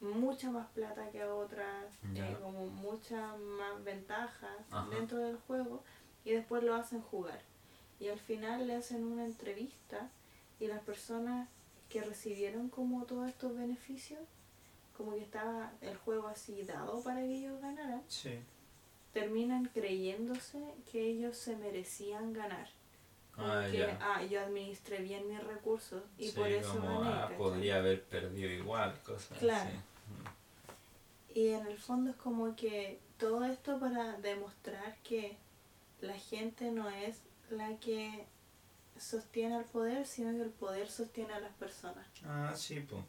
mucha más plata que a otras, Ya. eh, como muchas más ventajas dentro del juego y después lo hacen jugar. Y al final le hacen una entrevista y las personas que recibieron como todos estos beneficios, como que estaba el juego así dado para que ellos ganaran, Sí. terminan creyéndose que ellos se merecían ganar. Ah, que, ya. ah, yo administré bien mis recursos y Sí, por eso como, gané. ah, podría haber perdido igual, cosas Claro. así. Y en el fondo es como que todo esto para demostrar que la gente no es la que sostiene al poder, sino que el poder sostiene a las personas. Ah, sí, pues.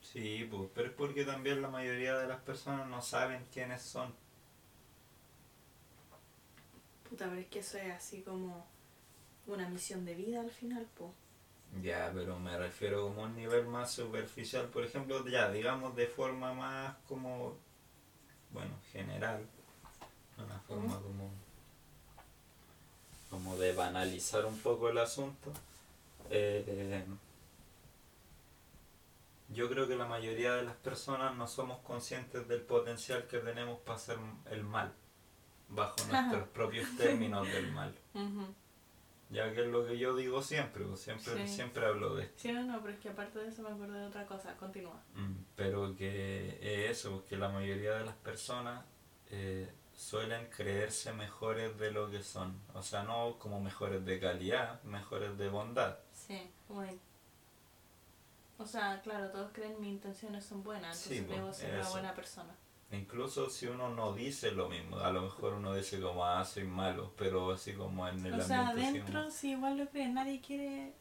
Sí, pues. Pero es porque también la mayoría de las personas no saben quiénes son. Puta, pero es que eso es así como una misión de vida al final, po. Ya, pero me refiero como a un nivel más superficial, por ejemplo, ya, digamos de forma más como, bueno, general, una forma como, como de banalizar un poco el asunto. Eh, yo creo que la mayoría de las personas no somos conscientes del potencial que tenemos para hacer el mal, bajo nuestros propios términos del mal. Ya que es lo que yo digo siempre, pues, siempre, Sí. siempre hablo de esto. Sí, no, no, pero es que aparte de eso me acuerdo de otra cosa. Continúa. Mm, Pero que es eso, que la mayoría de las personas eh, suelen creerse mejores de lo que son. O sea, no como mejores de calidad, mejores de bondad. Sí, de- O sea, claro, todos creen mis intenciones son buenas, Sí, entonces pues, debo ser una eso. buena persona. Incluso si uno no dice lo mismo, a lo mejor uno dice como, ah, soy malo, pero así como en el O sea, ambiente adentro sí igual lo creen, nadie quiere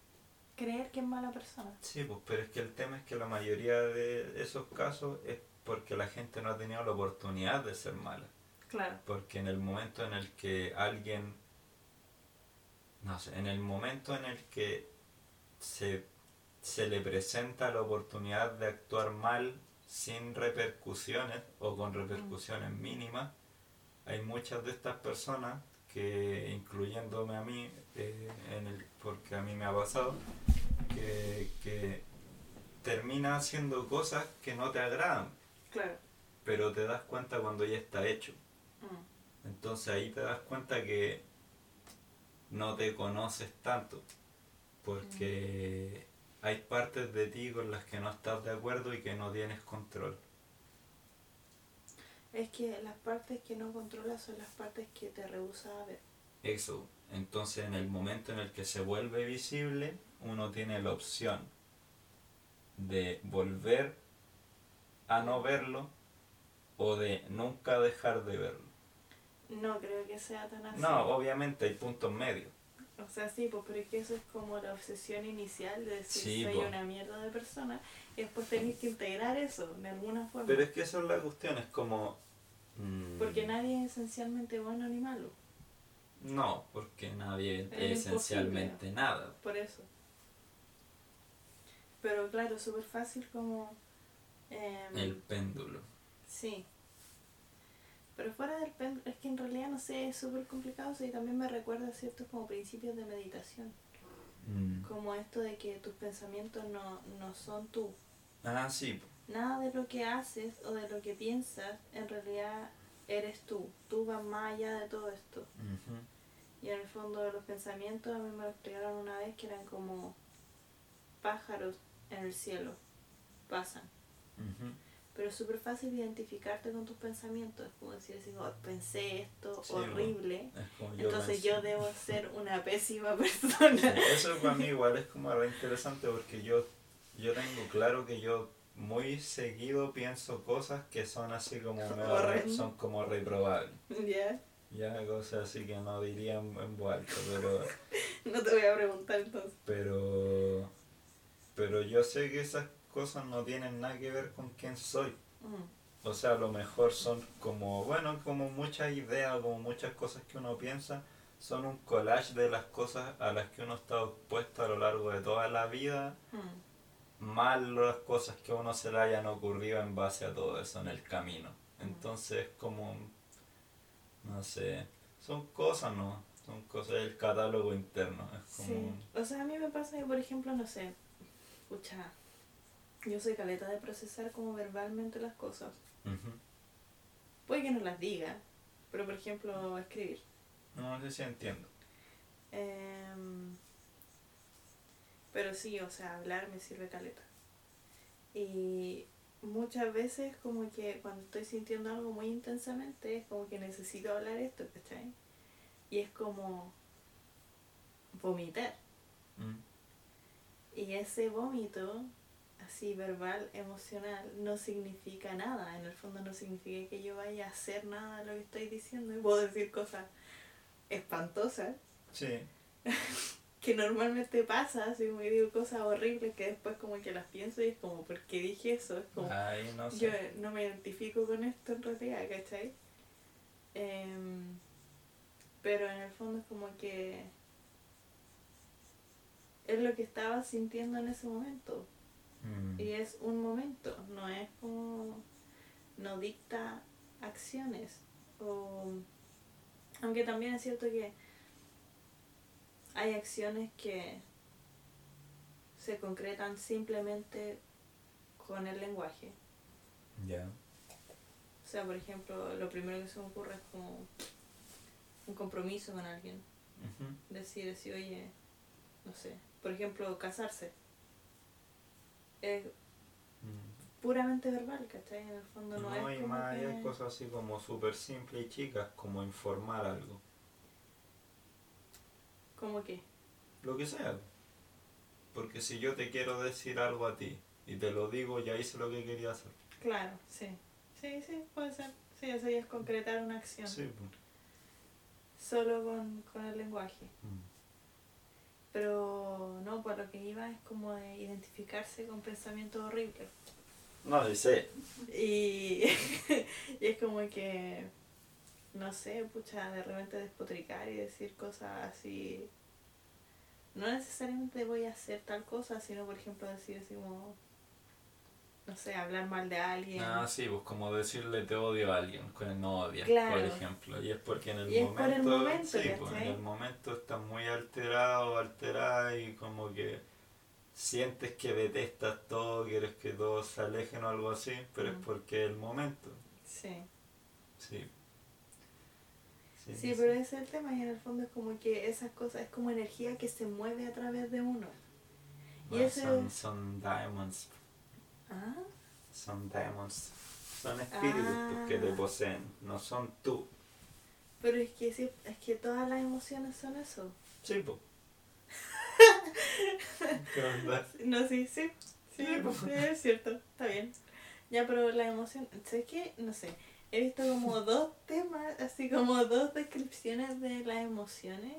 creer que es mala persona. Sí, pues, pero es que el tema es que la mayoría de esos casos es porque la gente no ha tenido la oportunidad de ser mala. Claro. Porque en el momento en el que alguien, no sé, en el momento en el que se, se le presenta la oportunidad de actuar mal sin repercusiones o con repercusiones mínimas, hay muchas de estas personas que, incluyéndome a mí, eh, en el, porque a mí me ha pasado, que, que termina haciendo cosas que no te agradan, Claro. pero te das cuenta cuando ya está hecho. Mm. Entonces ahí te das cuenta que no te conoces tanto, porque hay partes de ti con las que no estás de acuerdo y que no tienes control. Es que las partes que no controlas son las partes que te rehusas a ver. Eso. Entonces en el momento en el que se vuelve visible, uno tiene la opción de volver a no verlo o de nunca dejar de verlo. No creo que sea tan así. No, obviamente hay puntos medios. O sea, sí, pues, pero es que eso es como la obsesión inicial de decir Sí, soy po. una mierda de persona y después tenés que integrar eso de alguna forma. Pero es que esa es la cuestión, es como... mm, Porque nadie es esencialmente bueno ni malo, No, porque nadie Es es esencialmente nada. por eso. Pero claro, súper fácil como... em, El péndulo. Sí. Pero fuera del péndulo, es que en realidad no sé, es súper complicado, sí, también me recuerda a ciertos como principios de meditación. Mm. Como esto de que tus pensamientos no, no son tú. Ah, sí. Nada de lo que haces o de lo que piensas en realidad eres tú. Tú vas más allá de todo esto. Y en el fondo los pensamientos a mí me lo explicaron una vez que eran como pájaros en el cielo. Pasan. Pero es súper fácil identificarte con tus pensamientos. Es como decir así, como, pensé esto Sí, horrible. Es como yo Entonces yo debo ser una pésima persona. Sí, Eso para mí igual es como algo interesante porque yo, yo tengo claro que yo muy seguido pienso cosas que son así como son como reprobables. ¿Ya? Ya cosas así que no diría en, alta, pero, No te voy a preguntar entonces. pero pero yo sé que esas cosas no tienen nada que ver con quién soy. Mm, O sea, a lo mejor son como, bueno, como muchas ideas como muchas cosas que uno piensa, son un collage de las cosas a las que uno está expuesto a lo largo de toda la vida, mm. más las cosas que a uno se le hayan ocurrido en base a todo eso en el camino. Entonces, como, no sé, son cosas, ¿no? Son cosas del catálogo interno. Es como, Sí. O sea, a mí me pasa que, por ejemplo, no sé, escucha, yo soy caleta de procesar como verbalmente las cosas. Ujú. Puede que no las diga, pero por ejemplo, escribir. No sé si entiendo. Em, pero sí, o sea, hablar me sirve caleta. Y muchas veces como que cuando estoy sintiendo algo muy intensamente es como que necesito hablar esto, ¿cachai? Y es como vomitar. Mm. Y ese vómito, así verbal, emocional, no significa nada. En el fondo no significa que yo vaya a hacer nada de lo que estoy diciendo. Y puedo decir cosas espantosas, Sí. que normalmente pasa, así como que digo cosas horribles que después como que las pienso y es como, ¿por qué dije eso? Es como, no yo no me identifico con esto en realidad, ¿cachai? Em, pero en el fondo es como que es lo que estaba sintiendo en ese momento. Mm. Y es un momento, no es como. no dicta acciones. O, aunque también es cierto que hay acciones que se concretan simplemente con el lenguaje. Ya. O sea, por ejemplo, lo primero que se me ocurre es como un compromiso con alguien. Ujú. Decir así, oye, no sé, por ejemplo, casarse. Es Mm. puramente verbal, ¿cachai? En el fondo no, No, es y como más que- hay cosas así como súper simples y chicas, como informar algo. como que, Lo que sea. Porque si yo te quiero decir algo a ti y te lo digo, ya hice lo que quería hacer. claro, sí. Sí, sí, puede ser. Sí, eso ya es concretar una acción. Sí, pues. Solo con, con el lenguaje. Mm. Pero no, por lo que iba es como de identificarse con pensamientos horribles. No, sí sé. Y, y es como que, no sé, pucha, de repente despotricar y decir cosas así. No necesariamente voy a hacer tal cosa, sino por ejemplo decir así como, no sé, hablar mal de alguien. Ah, sí, pues como decirle te odio a alguien, con el no odias, Claro. por ejemplo. Y es porque en el Y es por momento. el momento, sí, pues en el momento estás muy alterado, alterada y como que sientes que detestas todo, quieres que todos se alejen o algo así, pero es Mm. porque es el momento. Sí. Sí. Sí, pero ese es el tema y en el fondo es como que esas cosas, es como energía que se mueve a través de uno. Y ese- son, son diamonds, Ah, son diamonds. Son espíritus que te Ah. poseen, no son tú. pero es que sí, es que todas las emociones son eso. Sí. ¿Qué onda? No, sí, sí. Sí, Sí, sí, es cierto, está bien. Ya, pero la emoción, ¿sabes qué? No sé. He visto como dos temas, así como dos descripciones de las emociones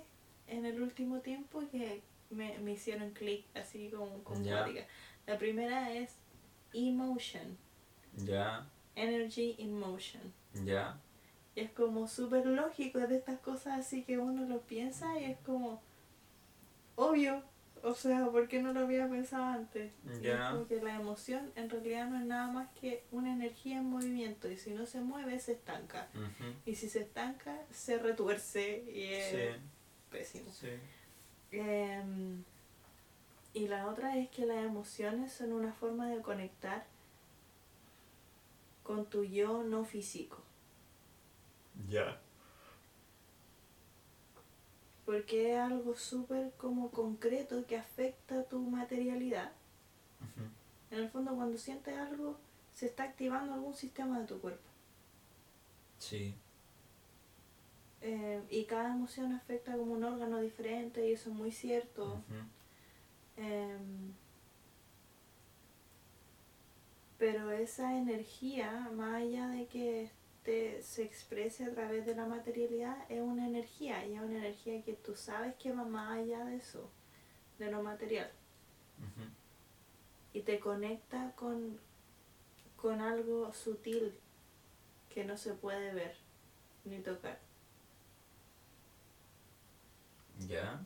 en el último tiempo que me, me hicieron clic, así como con. La primera es emotion, Ya, energy in motion. ya. Es como súper lógico es de estas cosas así que uno lo piensa y es como obvio. O sea, ¿por qué no lo había pensado antes? Y es Ya. como que la emoción en realidad no es nada más que una energía en movimiento y si no se mueve se estanca. Y si se estanca se retuerce y es Sí, pésimo. sí. Em, y la otra es que las emociones son una forma de conectar con tu yo no físico. Ya. porque es algo súper como concreto que afecta tu materialidad. En el fondo cuando sientes algo se está activando algún sistema de tu cuerpo Sí. Eh, y cada emoción afecta como un órgano diferente y eso es muy cierto. Ujú. Em, pero esa energía, más allá de que este se exprese a través de la materialidad, es una energía y es una energía que tú sabes que va más allá de eso, de lo material. Y te conecta con, con algo sutil que no se puede ver ni tocar. Ya.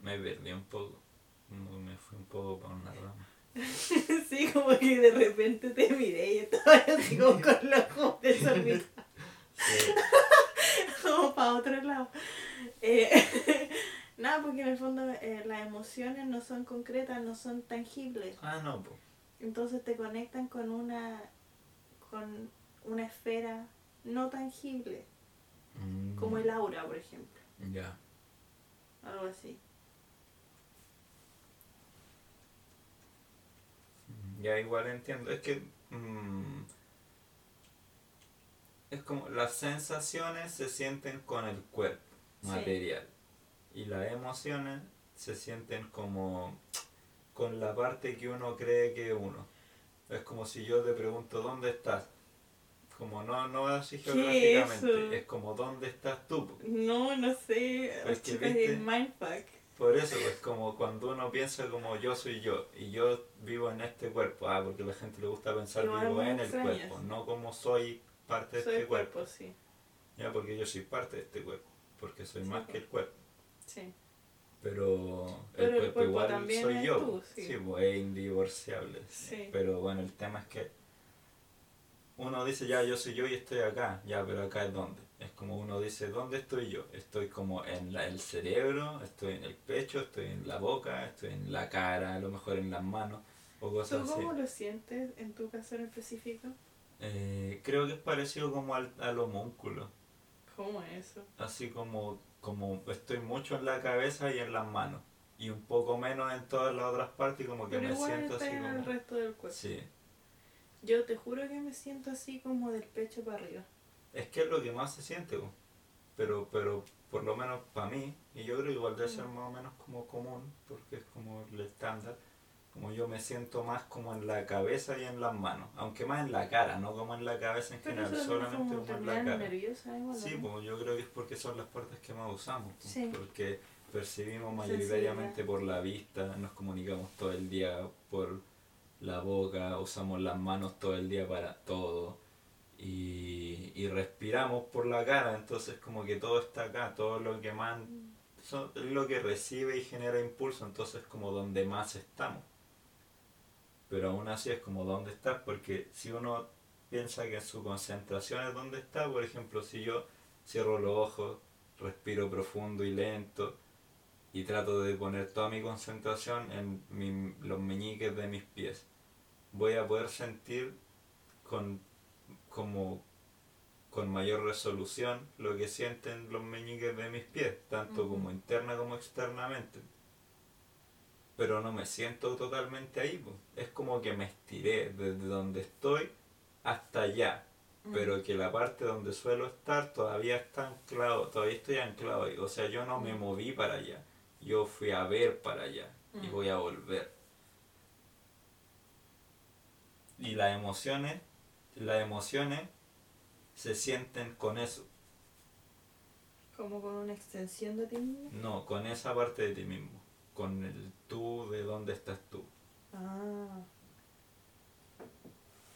Me perdí un poco. Como Me fui un poco para una rama. sí, como que de repente te miré y estaba así como con los ojos desorbitados, Sí. como para otro lado. Eh, nada, porque en el fondo eh, las emociones no son concretas, no son tangibles. Ah, no, pues. Entonces te conectan con una, con una esfera no tangible, como el aura, por ejemplo. Ya. Algo así. Ya igual entiendo. Es que. mm, es como las sensaciones se sienten con el cuerpo Sí. material. Y las emociones se sienten como con la parte que uno cree que es uno. Es como si yo te pregunto ¿dónde estás? Como no, no así ¿Qué geográficamente, es como ¿dónde estás tú? No, no sé. Es que, ¿viste? es mindfuck. Por eso, es como cuando uno piensa como yo soy yo y yo vivo en este cuerpo, ah, porque a la gente le gusta pensar vivo en el extrañas. cuerpo, no como soy parte de Soy este cuerpo. cuerpo, sí. Ya, porque yo soy parte de este cuerpo, porque soy Sí, más pues. que el cuerpo. Sí. Pero, Pero el el cuerpo igual también soy yo, tú, sí, sí. pues, es indivorciable. Sí. Pero bueno, el tema es que uno dice ya yo soy yo y estoy acá, ya, pero acá es dónde. Es como uno dice, ¿dónde estoy yo? Estoy como en la- el cerebro, estoy en el pecho, estoy en la boca, estoy en la cara, a lo mejor en las manos o ¿Tú cosas así. cómo lo sientes en tu caso en específico? Eh, creo que es parecido como al, al homúnculo, ¿Cómo es eso? así como, como estoy mucho en la cabeza y en las manos y un poco menos en todas las otras partes y como que Pero me igual siento así en el resto del cuerpo. Sí. Yo te juro que me siento así como del pecho para arriba. Es que es lo que más se siente, pero pero por lo menos para mí, y yo creo que igual debe ser más o menos como común, porque es como el estándar, como yo me siento más como en la cabeza y en las manos, aunque más en la cara, no como en la cabeza en Pero general, solamente como como en la cara. nerviosa igual, Sí, ¿no? pues yo creo que es porque son las partes que más usamos, pues, Sí. porque percibimos mayoritariamente por la vista, nos comunicamos todo el día por la boca, usamos las manos todo el día para todo y, y respiramos por la cara, entonces como que todo está acá, todo lo que más son- es lo que recibe y genera impulso, entonces como donde más estamos. Pero aún así es como donde estás, porque si uno piensa que su concentración es donde está, por ejemplo, si yo cierro los ojos, respiro profundo y lento y trato de poner toda mi concentración en mi- los meñiques de mis pies, voy a poder sentir con, como, con mayor resolución lo que sienten los meñiques de mis pies, tanto como interna como externamente. Pero no me siento totalmente ahí, es como que me estiré desde donde estoy hasta allá, pero que la parte donde suelo estar todavía está anclado, todavía estoy anclado ahí, o sea, yo no me moví para allá, yo fui a ver para allá y voy a volver. Y las emociones, las emociones se sienten con eso, Como con una extensión de ti mismo. no, con esa parte de ti mismo, con el tú de dónde estás tú. Ah.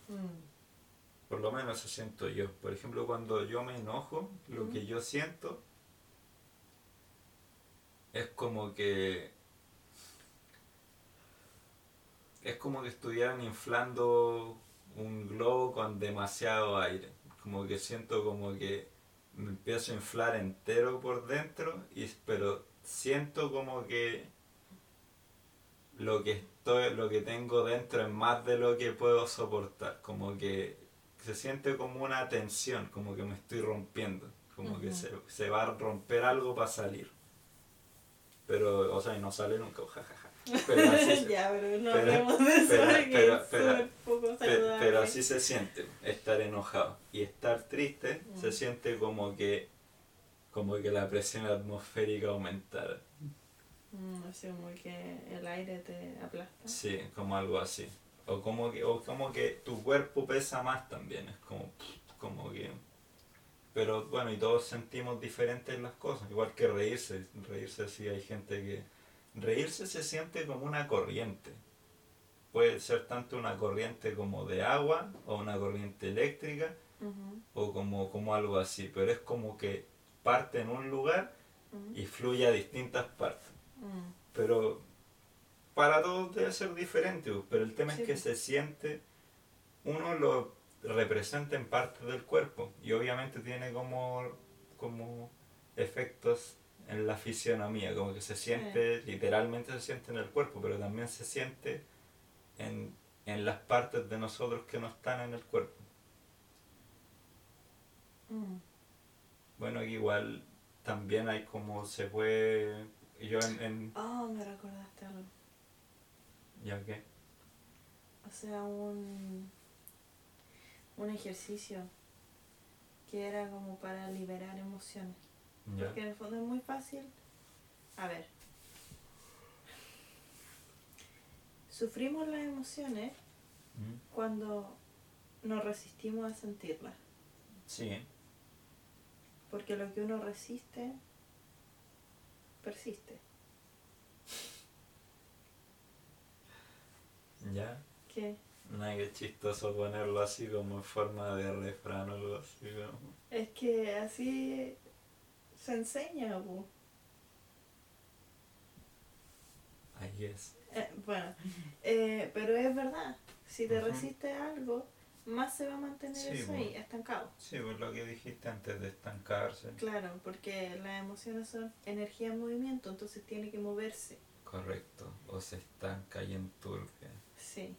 Mm. Por lo menos eso siento yo. Por ejemplo, cuando yo me enojo, lo que yo siento es como que es como que estuvieran inflando un globo con demasiado aire. Como que siento como que me empiezo a inflar entero por dentro, y, pero siento como que lo que estoy, lo que tengo dentro es más de lo que puedo soportar. Como que se siente como una tensión, como que me estoy rompiendo. Como que se, se va a romper algo para salir. Pero, o sea, y no sale nunca, jajaja. Pero así se- ya, pero no pero- hablemos de eso pero- porque pero- es pero- súper poco Pe- saludable. Pero así se siente, estar enojado. Y estar triste Mm. se siente como que como que la presión atmosférica aumentara. Mm, así como que el aire te aplasta. Sí, como algo así. O como que, o como que tu cuerpo pesa más también, es como, como que... Pero bueno, y todos sentimos diferentes las cosas, igual que reírse. Reírse sí hay gente que... Reírse se siente como una corriente. Puede ser tanto una corriente como de agua o una corriente eléctrica o como, como algo así, pero es como que parte en un lugar y fluye a distintas partes. mm. Pero para todos debe ser diferente, pero el tema Sí, es que se siente, uno lo representa en parte del cuerpo y obviamente tiene como, como efectos en la fisionomía, como que se siente, literalmente se siente en el cuerpo, pero también se siente en, en las partes de nosotros que no están en el cuerpo. Mm. Bueno, igual también hay como se puede, yo en, en Oh, me recordaste algo. ya que, O sea, un, un ejercicio que era como para liberar emociones. Porque en el fondo es muy fácil. A ver. Sufrimos las emociones ¿Mm? cuando nos resistimos a sentirlas. sí, Porque lo que uno resiste, persiste. ya. ¿Qué? No hay que chistoso ponerlo así como en forma de refrán o algo así. como- Es que así se enseña, po. Ahí es. Eh, bueno, eh, pero es verdad. Si te Ujú. resistes a algo, más se va a mantener Sí, eso ahí, estancado. Sí, pues lo que dijiste antes de estancarse. Claro, porque las emociones son energía en movimiento, entonces tiene que moverse. Correcto. O se estanca y enturbia. Sí.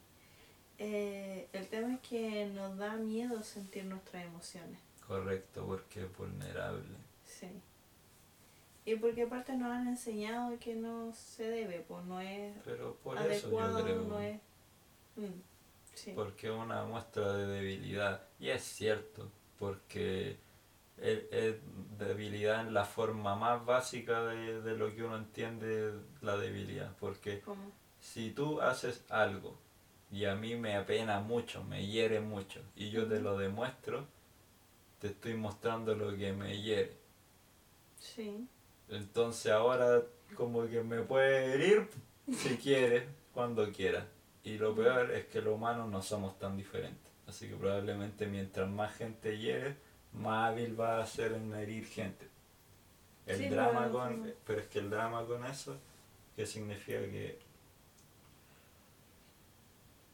Eh, el tema es que nos da miedo sentir nuestras emociones. Correcto, porque es vulnerable. Sí. Y porque aparte nos han enseñado que no se debe, pues no es Pero por eso adecuado, yo creo. no es... Mm, Sí. porque es una muestra de debilidad. Y es cierto, porque es, es debilidad en la forma más básica de, de lo que uno entiende la debilidad. Porque ¿Cómo? si tú haces algo y a mí me apena mucho, me hiere mucho, y yo te lo demuestro, te estoy mostrando lo que me hiere. Sí. Entonces ahora como que me puede herir si quieres, cuando quieras. Y lo peor es que los humanos no somos tan diferentes. Así que probablemente mientras más gente hiere, más hábil va a ser en herir gente. El Sí, drama con. Pero es que el drama con eso, que significa que.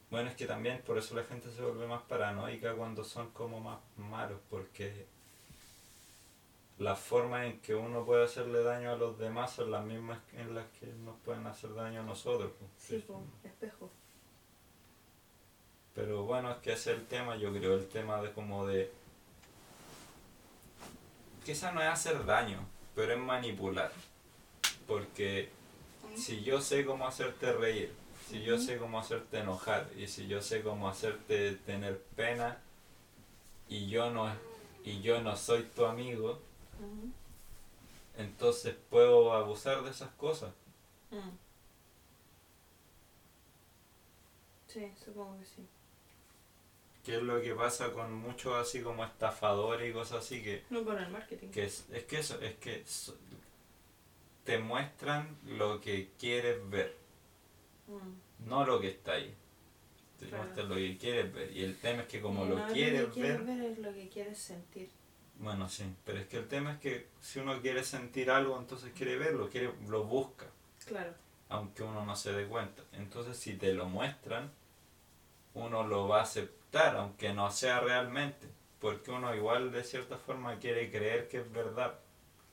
Bueno, es que también por eso la gente se vuelve más paranoica cuando son como más malos, porque las formas en que uno puede hacerle daño a los demás son las mismas en las que nos pueden hacer daño a nosotros. pues. Sí, po, espejo. Pero bueno, es que ese es el tema, yo creo, el tema de como de... Quizá no es hacer daño, pero es manipular. Porque si yo sé cómo hacerte reír, si yo sé cómo hacerte enojar, y si yo sé cómo hacerte tener pena, y yo no, y yo no soy tu amigo, Entonces puedo abusar de esas cosas. Mm. Sí, supongo que sí. Que es lo que pasa con muchos así como estafadores y cosas así que No con el marketing. que es, es que eso, es que so- te muestran lo que quieres ver, Mm. no lo que está ahí. Te Claro. muestran lo que quieres ver. Y el tema es que como lo quieres que quieres ver, ver es lo que quieres sentir. Bueno sí, pero es que el tema es que si uno quiere sentir algo, entonces quiere verlo, quiere, lo busca, Claro. aunque uno no se dé cuenta. Entonces si te lo muestran, uno lo va a aceptar, aunque no sea realmente, porque uno igual de cierta forma quiere creer que es verdad.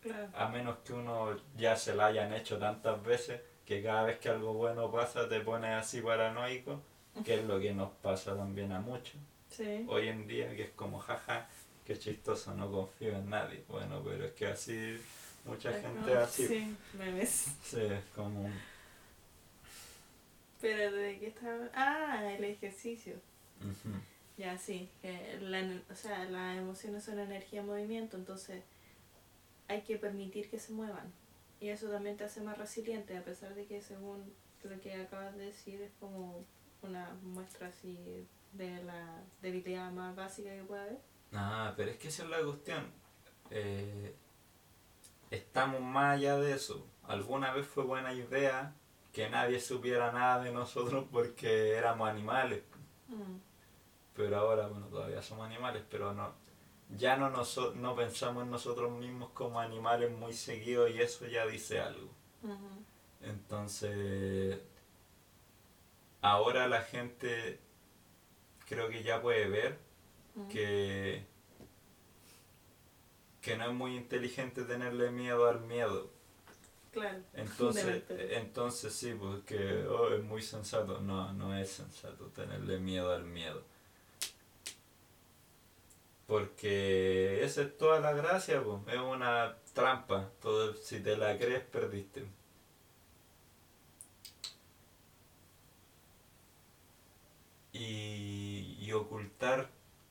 Claro. A menos que uno ya se la hayan hecho tantas veces que cada vez que algo bueno pasa te pones así paranoico, que es lo que nos pasa también a muchos Sí. hoy en día, que es como jaja, qué chistoso, no confío en nadie. Bueno, pero es que así mucha gente no, así. Sí, memes. Sí, es como un- Pero de qué estaba. Ah, el ejercicio. Ya, sí. que la, ener- o sea, las emociones son energía en movimiento, entonces hay que permitir que se muevan. Y eso también te hace más resiliente, a pesar de que según lo que acabas de decir es como una muestra así de la debilidad más básica que puede haber. Ah, pero es que esa es la cuestión. Eh, estamos más allá de eso. Alguna vez fue buena idea que nadie supiera nada de nosotros porque éramos animales. Mm, Pero ahora, bueno, todavía somos animales, pero no ya no, noso- no pensamos en nosotros mismos como animales muy seguidos y eso ya dice algo. Entonces, ahora la gente creo que ya puede ver. Que, que no es muy inteligente tenerle miedo al miedo. Claro. Entonces, entonces sí, porque oh, es muy sensato. No, no es sensato tenerle miedo al miedo. Porque esa es toda la gracia, pues. es una trampa. Todo, si te la crees, perdiste. Y, y ocultar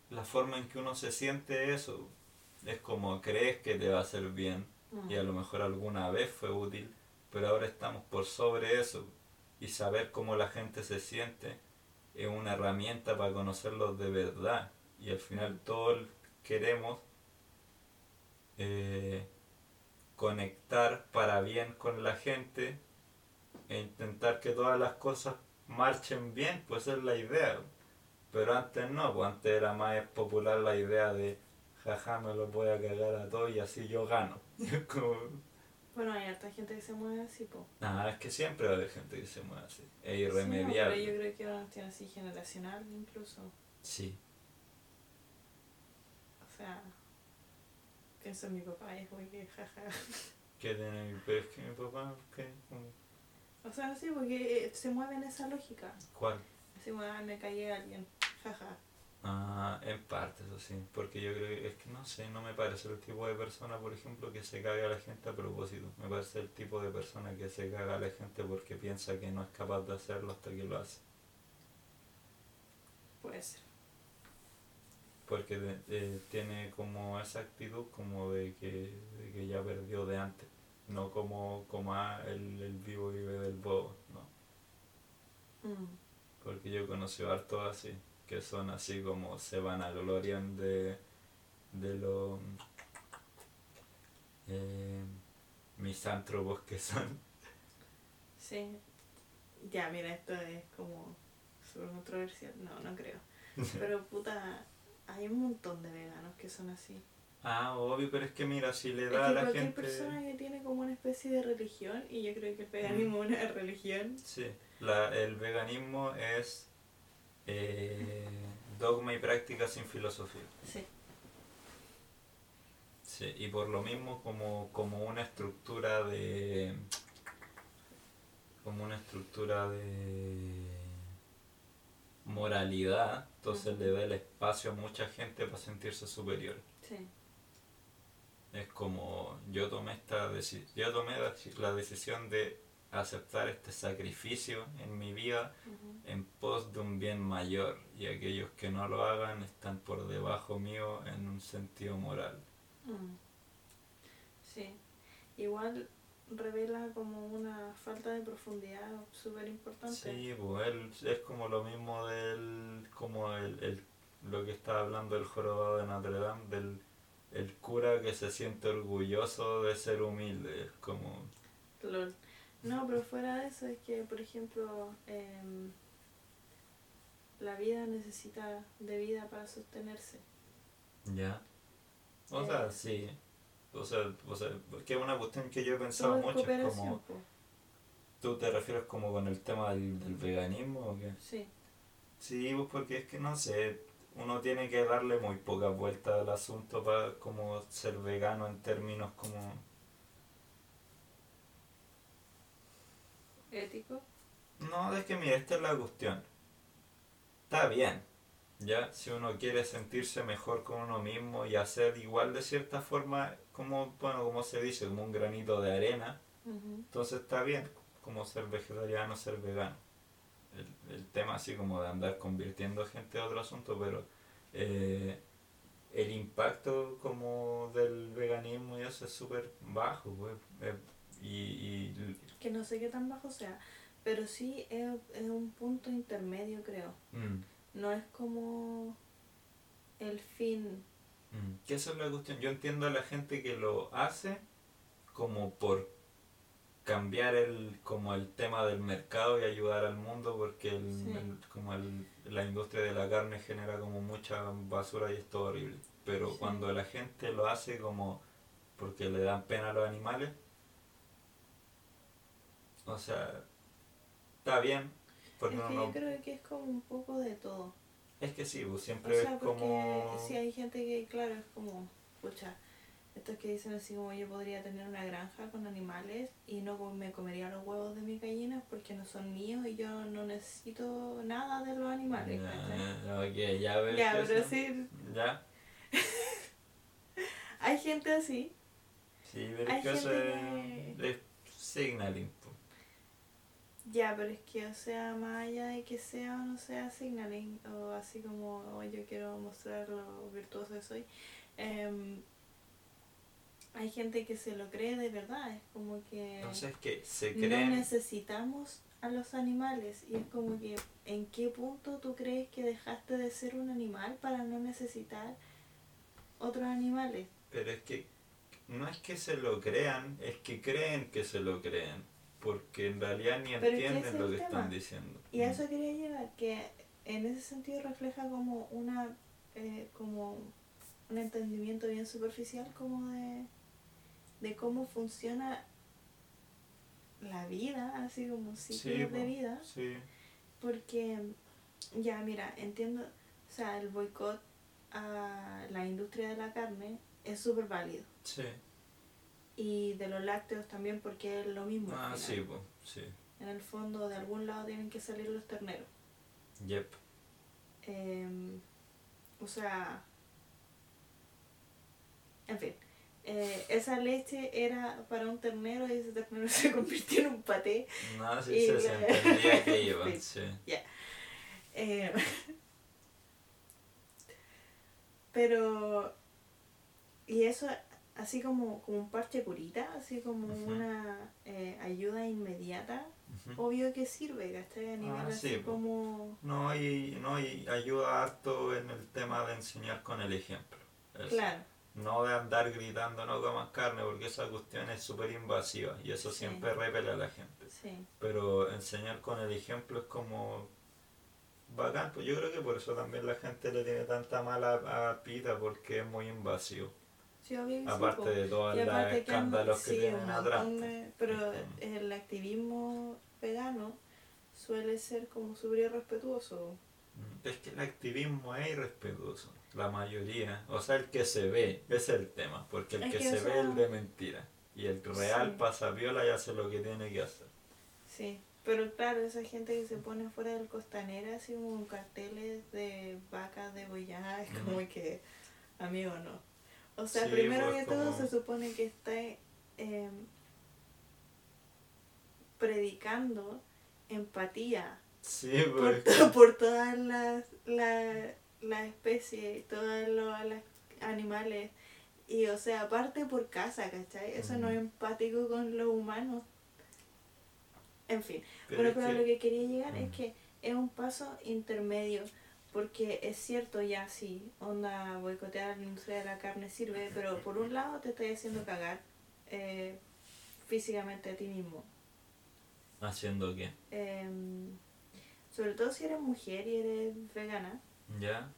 la forma en que uno se siente eso. Es como crees que te va a hacer bien Mm, y a lo mejor alguna vez fue útil, pero ahora estamos por sobre eso y saber cómo la gente se siente es una herramienta para conocerlos de verdad y al final todos queremos eh, conectar para bien con la gente e intentar que todas las cosas marchen bien, pues esa es la idea. Pero antes no, pues antes era más popular la idea de jaja me lo voy a cagar a todos y así yo gano. Como, Bueno, hay harta gente que se mueve así, po. nada, es que siempre va a haber gente que se mueve así. Es Sí, no, pero irremediable. yo creo que ahora tiene así generacional incluso. Sí. O sea, pienso en mi papá y es como que jaja. Que tiene, pero es que mi papá, ¿qué? O sea, sí, porque eh, se mueve en esa lógica. ¿Cuál? Así, bueno, me caí a alguien. Jaja. Ah, en parte, eso sí. Porque yo creo que, es que no sé, no me parece el tipo de persona, por ejemplo, que se caga a la gente a propósito. Me parece el tipo de persona que se caga a la gente porque piensa que no es capaz de hacerlo hasta que lo hace. Puede ser. Porque de- eh, tiene como esa actitud como de que, de que ya perdió de antes. No como, como ah, el, el vivo vive del bobo, no. Mm. Porque yo conocí hartos así, que son así como se van a glorian de, de los eh, misántropos que son. Sí. Ya, mira, esto es como súper controversial. No, no creo. Pero puta, hay un montón de veganos que son así. Ah, obvio, pero es que mira, si le Es da a que la cualquier gente... persona que tiene como una especie de religión, y yo creo que el veganismo es una religión. Sí, la, el veganismo es eh, dogma y práctica sin filosofía. Sí. Sí, y por lo mismo como, como una estructura de... como una estructura de moralidad, entonces le da el espacio a mucha gente para sentirse superior. Sí. Es como yo tomé esta yo tomé la decisión de aceptar este sacrificio en mi vida en pos de un bien mayor y aquellos que no lo hagan están por debajo mío en un sentido moral. Mm. Sí. Igual revela como una falta de profundidad súper importante. Sí, pues él es como lo mismo del como el, el- lo que estaba hablando el jorobado de Notre Dame del el cura que se siente orgulloso de ser humilde, es como Lol. No, pero fuera de eso es que, por ejemplo, em, la vida necesita de vida para sostenerse. ya. O Eh. sea, sí. O sea, o sea, que es una cuestión que yo he pensado mucho, es como. ¿Tú te refieres como con el tema del, del veganismo o qué? Sí. Sí, pues porque es que no sé, uno tiene que darle muy pocas vueltas al asunto para como ser vegano en términos como... Ético. No, es que mira, esta es la cuestión. Está bien, ya, si uno quiere sentirse mejor con uno mismo y hacer igual de cierta forma, como, bueno, como se dice, como un granito de arena, entonces está bien, como ser vegetariano, ser vegano. El, el tema así como de andar convirtiendo gente es otro asunto, pero eh, el impacto como del veganismo y eso es súper bajo, pues. eh, y, y Que no sé qué tan bajo sea, pero sí es, es un punto intermedio, creo. mm, No es como el fin. mm, que esa es la cuestión. Yo entiendo a la gente que lo hace como por cambiar el como el tema del mercado y ayudar al mundo porque el, Sí. el- como el, la industria de la carne genera como mucha basura y es todo horrible pero Sí. cuando la gente lo hace como porque le dan pena a los animales o sea está bien porque es uno que no yo creo que es como un poco de todo. es que sí pues O siempre sea, es como si hay gente que, claro, es como, pucha, estos que dicen así como yo podría tener una granja con animales y no me comería los huevos de mis gallinas porque no son míos y yo no necesito nada de los animales. ya, ok, ya ves Ya, pero sí, ya hay gente así. sí pero Hay que eso es, es signaling pues. Ya, pero es que, o sea, más allá de que sea o no sea signaling, o así como "Oh, yo quiero mostrar lo virtuoso que soy, em, hay gente que se lo cree de verdad, es como que Entonces que se no creen... necesitamos a los animales, y es como que, ¿en qué punto tú crees que dejaste de ser un animal para no necesitar otros animales? Pero es que no es que se lo crean, es que creen que se lo creen. Porque en realidad ni entienden lo que tema. están diciendo. Y a eso quería llegar, que en ese sentido refleja como una eh, como un entendimiento bien superficial como de, de cómo funciona la vida, así como ciclos Sí, de vida, Sí, porque ya mira, entiendo, o sea, el boicot a la industria de la carne es súper válido. sí. Y de los lácteos también porque es lo mismo. Ah, sí, pues, sí. En el fondo de algún lado tienen que salir los terneros. Yep. Em, o sea, en fin, eh, esa leche era para un ternero y ese ternero se convirtió en un paté. No, sí Y se, la- se entendía que iba, Sí. sí. Eh, Pero, y eso así como, como un parche curita, así como una eh, ayuda inmediata, obvio que sirve, ¿cachai? A nivel Ah, así sí, como... No, y, no, y ayuda harto en el tema de enseñar con el ejemplo. Eso. Claro, No de andar gritando no comas carne porque esa cuestión es súper invasiva y eso Sí. siempre repele a la gente. sí. Pero enseñar con el ejemplo es como bacán. Pues yo creo que por eso también la gente le tiene tanta mala a Pita porque es muy invasivo. Sí, obvio que sí, Aparte de todos los que escándalos que sí, tienen atrás. de- pero el activismo vegano suele ser como súper irrespetuoso. Es que el activismo es irrespetuoso, la mayoría. O sea, el que se ve, ese es el tema, porque el Es que, que, se o ve es el de mentira. Y el real Sí. pasa viola y hace lo que tiene que hacer. Sí, pero claro, esa gente que se pone fuera del costanera así como carteles de vacas degolladas, es como que, amigo, no. O sea, Sí, primero que todo como- se supone que está em, predicando empatía Sí, por, pues. to- por todas las, las, las especies, todos los los animales. Y o sea, aparte por casa, ¿cachai? Eso no es empático con los humanos. En fin, Pero pero, es pero que- lo que quería llegar es que es un paso intermedio. Porque es cierto, ya sí, onda boicotear la industria de la carne sirve, pero por un lado te estás haciendo cagar eh, físicamente a ti mismo. ¿Haciendo qué? Em, sobre todo si eres mujer y eres vegana, ¿Ya?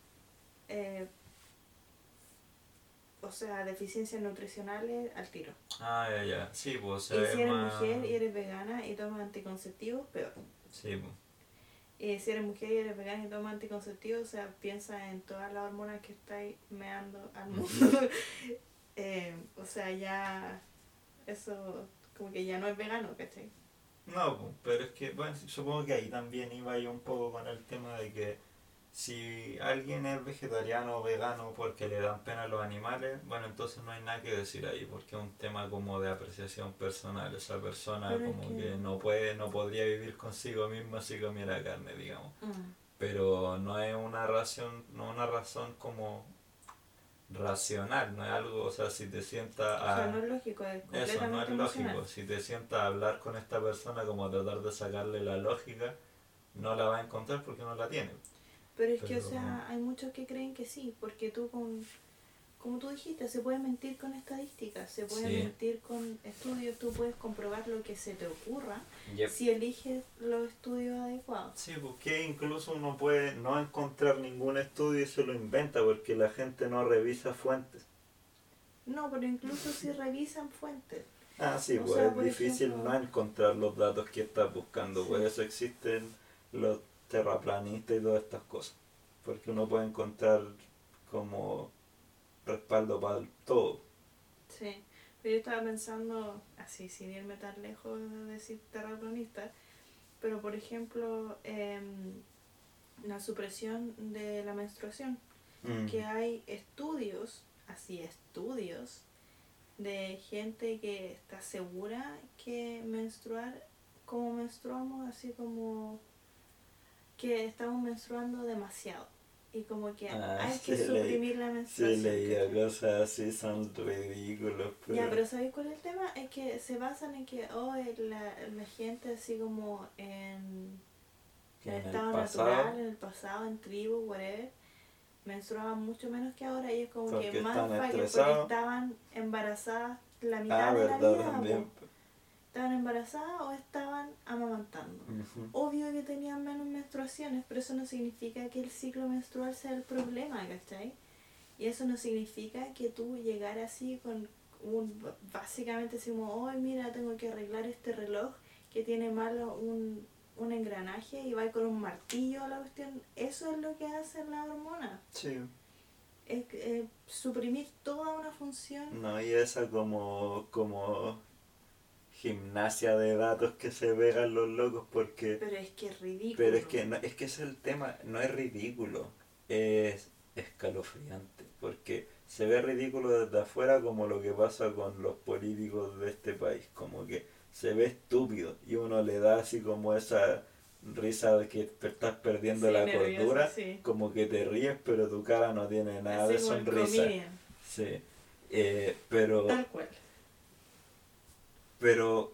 eh, o sea, deficiencias nutricionales al tiro. Ah, ya, ya. Sí, pues y si eres más... mujer y eres vegana y tomas anticonceptivos, peor. Sí, pues. Y si eres mujer y eres vegana y tomas anticonceptivos, o sea, piensa en todas las hormonas que estáis meando al mundo. Eh, o sea, ya eso como que ya no es vegano, ¿cachai? No, pues, pero es que, bueno, supongo que ahí también iba yo un poco con el tema de que si alguien es vegetariano o vegano porque le dan pena a los animales, bueno, entonces no hay nada que decir ahí, porque es un tema como de apreciación personal. Esa persona Pero como que- que... no puede, no podría vivir consigo misma si comiera carne, digamos. Mm. Pero no es una razón, no una razón como racional, no es algo, o sea, si te sientas O a... sea, no es lógico, es completamente Eso no es emocional. lógico. Si te sientas a hablar con esta persona como a tratar de sacarle la lógica, no la va a encontrar porque no la tiene. Pero es que, o sea, hay muchos que creen que sí, porque tú con, como tú dijiste, se puede mentir con estadísticas, se puede Sí. mentir con estudios, tú puedes comprobar lo que se te ocurra Yep. si eliges los estudios adecuados. Sí, porque incluso uno puede no encontrar ningún estudio y se lo inventa porque la gente no revisa fuentes. No, pero incluso si revisan fuentes. Ah, sí, O pues sea, es por difícil ejemplo- no encontrar los datos que estás buscando. Por Sí. eso existen los terraplanistas y todas estas cosas. Porque uno puede encontrar como respaldo para todo. Sí, pero yo estaba pensando, así sin irme tan lejos de decir terraplanista, pero por ejemplo, em, la supresión de la menstruación, Mm. que hay estudios, así estudios, de gente que está segura que menstruar como menstruamos, así como que estamos menstruando demasiado. Y como que Ah, hay que sí, leí- suprimir la Sí, menstruación. leía ¿cachai? cosas así, son ridículos. Pero... Ya, pero ¿sabéis cuál es el tema? Es que se basan en que oh, la, la gente así como en, en el estado natural, en el pasado, en tribu, whatever, menstruaban mucho menos que ahora y es como Porque que más para porque estaban embarazadas la mitad Ah, de la verdad, vida. también. Estaban embarazadas o estaban amamantando. Ujú. Obvio que tenían menos menstruaciones, pero eso no significa que el ciclo menstrual sea el problema, ¿cachai? Y eso no significa que tú llegar así con un, básicamente así como, oh, mira, tengo que arreglar este reloj que tiene malo un, un engranaje y va con un martillo a la cuestión. Eso es lo que hacen las hormonas. Sí. Es eh, suprimir toda una función. No, y esa como, como gimnasia de datos que se vean los locos porque... Pero es que es ridículo. Pero es que, no, es que ese es el tema, no es ridículo, es escalofriante, porque se ve ridículo desde afuera como lo que pasa con los políticos de este país, como que se ve estúpido y uno le da así como esa risa de que te estás perdiendo Sí, la cordura, sí. como que te ríes, pero tu cara no tiene nada de Así sonrisa. Sí. Eh, pero, Tal cual. Pero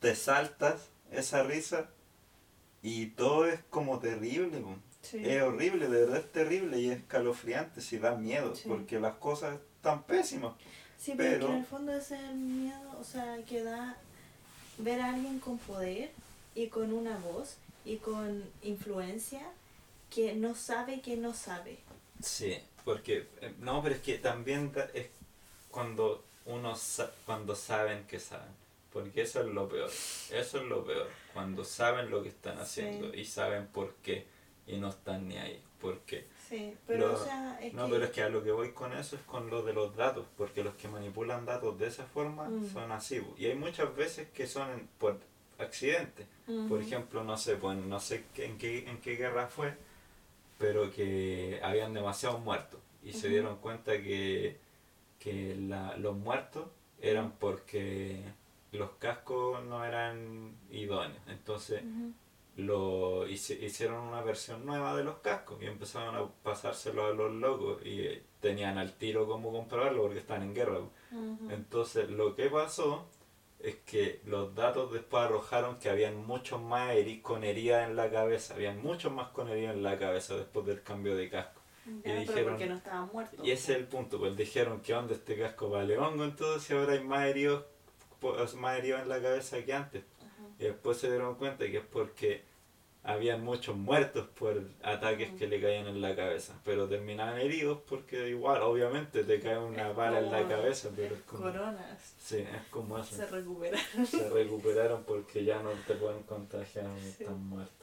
te saltas esa risa y todo es como terrible. Sí. Es horrible, de verdad es terrible y es escalofriante, si da miedo, Sí. porque las cosas están pésimas. Sí, pero, que en el fondo es el miedo, o sea, que da ver a alguien con poder y con una voz y con influencia que no sabe que no sabe. Sí, porque eh, no, pero es que también es cuando uno sa- cuando saben que saben, porque eso es lo peor. Eso es lo peor, cuando saben lo que están haciendo Sí. y saben por qué y no están ni ahí, por qué. Sí, pero Lo- o sea, es No, que... pero es que a lo que voy con eso es con lo de los datos, porque los que manipulan datos de esa forma Mm. son así. Y hay muchas veces que son en- por accidente. Por ejemplo, no sé, pues no sé en qué, en qué guerra fue, pero que habían demasiados muertos. Y se dieron cuenta que, que la- los muertos eran porque los cascos no eran idóneos. Entonces lo hici- hicieron una versión nueva de los cascos y empezaron a pasárselo a los locos y eh, tenían al tiro cómo comprobarlo porque estaban en guerra. Entonces lo que pasó es que los datos después arrojaron que habían muchos más con heridas en la cabeza, habían muchos más con heridas en la cabeza después del cambio de casco. Y pero dijeron- porque no estaban muertos. Y ese es el punto, pues dijeron que onda este casco vale hongo entonces ahora hay más heridos, más heridos en la cabeza que antes. Ajá. Y después se dieron cuenta que es porque habían muchos muertos por ataques que le caían en la cabeza, pero terminaban heridos porque igual, obviamente, te cae una bala en la cabeza, pero es como... Coronas Sí, es como eso. se recuperaron. Se recuperaron porque ya no te pueden contagiar ni Sí. están muertos.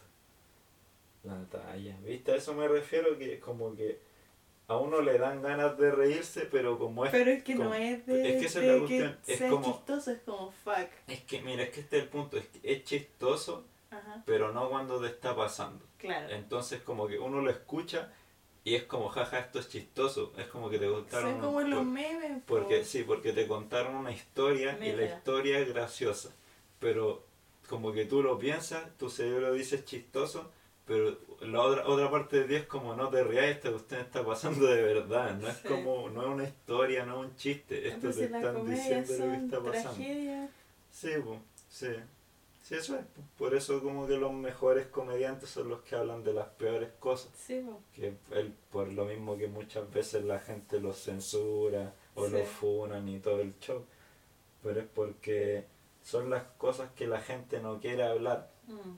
La talla. ¿Viste? A eso me refiero que como que a uno le dan ganas de reírse, pero como es... Pero es que no es de, es que de que es sea como- chistoso, es como fuck. Es que, mira, es que este es el punto, es que es chistoso, Ajá, pero no cuando te está pasando. claro. Entonces como que uno lo escucha y es como, jaja, esto es chistoso. Es como que te contaron... Son como un- los por- memes. Porque po. sí, porque te contaron una historia y la historia es graciosa. Pero como que tú lo piensas, tu cerebro dice es chistoso, pero la otra, otra parte de ti es como no te rías, esta cuestión está pasando de verdad. No es Sí. como, no es una historia, no es un chiste. Esto te están diciendo lo que está pasando. Sí, pues, sí. Sí, eso es. po. Por eso como que los mejores comediantes son los que hablan de las peores cosas. Sí, po. Que él, por lo mismo que muchas veces la gente los censura o Sí. los funan y todo el show. Pero es porque son las cosas que la gente no quiere hablar. Mm.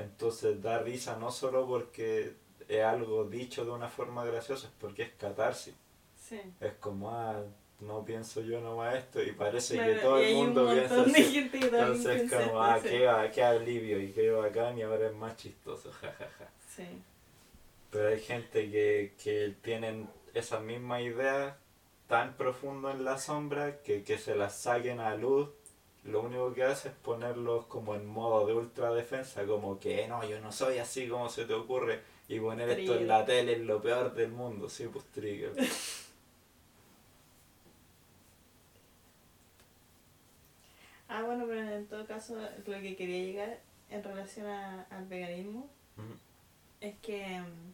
Entonces da risa no solo porque es algo dicho de una forma graciosa, es porque es catarsis. Sí. Es como, ah, no pienso yo nomás esto y parece Claro, que todo el mundo piensa así. gente que Entonces como, ah, qué, ba- qué alivio y qué bacán y ahora es más chistoso, jajaja. Sí. Pero hay gente que, que tienen esa misma idea tan profundo en la sombra que, que se las saquen a luz. Lo único que hace es ponerlos como en modo de ultra defensa, como que no, yo no soy así como se te ocurre, y poner esto en la tele es lo peor del mundo, sí, pues trigger. Ah, bueno, pero en todo caso, lo que quería llegar en relación a- al veganismo es que mm,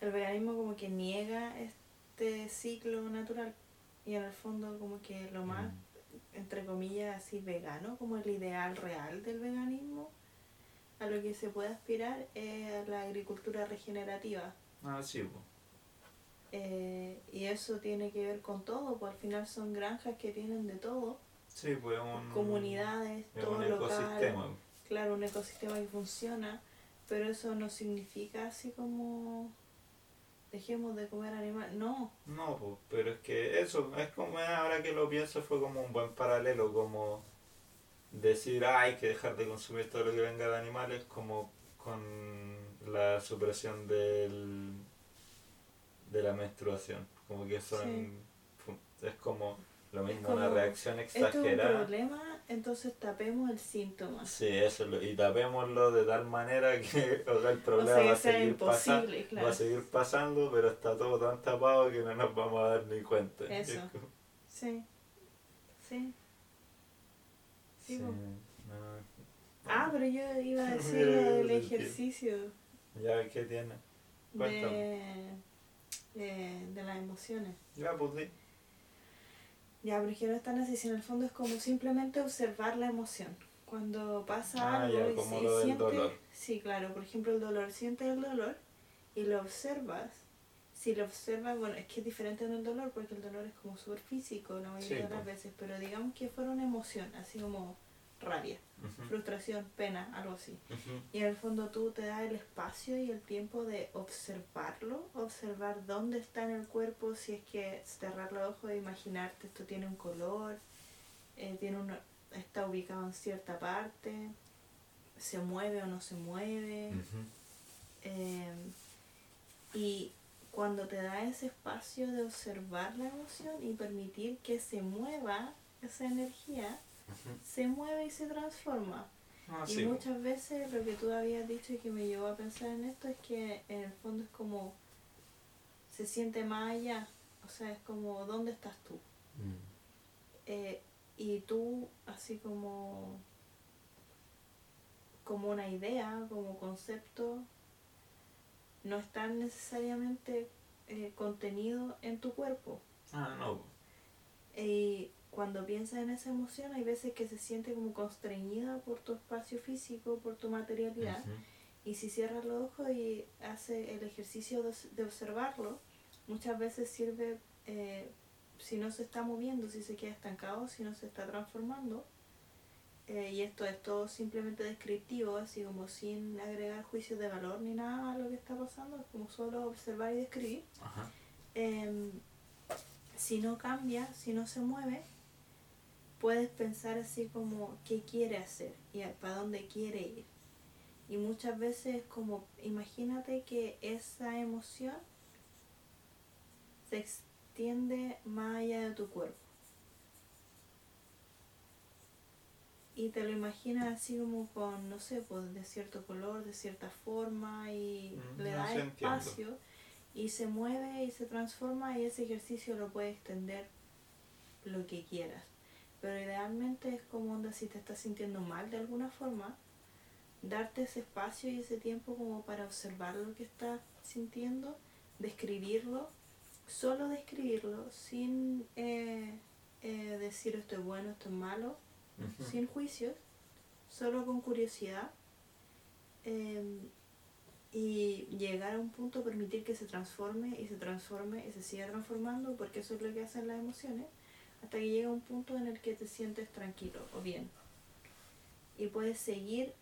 el veganismo como que niega este ciclo natural y en el fondo como que lo más, entre comillas, así vegano, como el ideal real del veganismo, a lo que se puede aspirar es a la agricultura regenerativa. Ah, sí, pues. Eh, y eso tiene que ver con todo, pues al final son granjas que tienen de todo, Sí, pues es un, comunidades, es todo un local, ecosistema. claro, un ecosistema que funciona, pero eso no significa así como dejemos de comer animales, no, No, pues, pero es que eso, es como ahora que lo pienso, fue como un buen paralelo, como decir, ah, hay que dejar de consumir todo lo que venga de animales, como con la supresión del, de la menstruación. Como que son, es como lo mismo, una reacción esto es un exagerada. problema, entonces tapemos el síntoma. Sí, eso, lo- y tapémoslo de tal manera que o sea, el problema sea, va, a seguir pasando, va a seguir pasando, pero está todo tan tapado que no nos vamos a dar ni cuenta. Eso. Sí, sí. Sí, po. no. Ah, pero yo iba a decir lo del ejercicio Ya, ¿qué tiene? Cuéntame. de, de, de las emociones. Ya, pues di. Ya, por ejemplo, esta si en el fondo es como simplemente observar la emoción. Cuando pasa Ah, algo ya, y, como y lo del sientes, dolor. sí, claro, por ejemplo, el dolor, sientes el dolor y lo observas. Si lo observas, bueno, es que es diferente del dolor porque el dolor es como súper físico la mayoría Sí, de las veces, pero digamos que fuera una emoción, así como rabia, frustración, pena, algo así. Y en el fondo tú te das el espacio y el tiempo de observarlo, observar dónde está en el cuerpo, si es que cerrar los ojos e imaginarte esto tiene un color, eh, tiene una, está ubicado en cierta parte, se mueve o no se mueve. Eh, y cuando te da ese espacio de observar la emoción y permitir que se mueva esa energía, Se mueve y se transforma. Ah, Y sí, muchas veces lo que tú habías dicho y que me llevó a pensar en esto es que en el fondo es como se siente más allá, o sea, es como ¿dónde estás tú? Mm. Eh, y tú así como como una idea, como concepto, no está necesariamente eh, contenido en tu cuerpo. Ah, no. Y cuando piensas en esa emoción, hay veces que se siente como constreñida por tu espacio físico, por tu materialidad. Y si cierras los ojos y hace el ejercicio de, observarlo, muchas veces sirve, eh, si no se está moviendo, si se queda estancado, si no se está transformando. eh, y esto es todo simplemente descriptivo, así como sin agregar juicios de valor ni nada a lo que está pasando, es como solo observar y describir. Ajá. Si no cambia, si no se mueve, puedes pensar así como qué quiere hacer y para dónde quiere ir. Y muchas veces es como, imagínate que esa emoción se extiende más allá de tu cuerpo. Y te lo imaginas así como con, no sé, pues de cierto color, de cierta forma y Mm, le no, da entiendo. Y se mueve y se transforma y ese ejercicio lo puedes extender lo que quieras. Pero idealmente es como onda si te estás sintiendo mal de alguna forma, darte ese espacio y ese tiempo como para observar lo que estás sintiendo, describirlo, solo describirlo, sin eh, eh, decir esto es bueno, esto es malo, sin juicios, solo con curiosidad. eh, y llegar a un punto, permitir que se transforme y se transforme y se siga transformando, porque eso es lo que hacen las emociones, hasta que llega un punto en el que te sientes tranquilo o bien. Y puedes seguir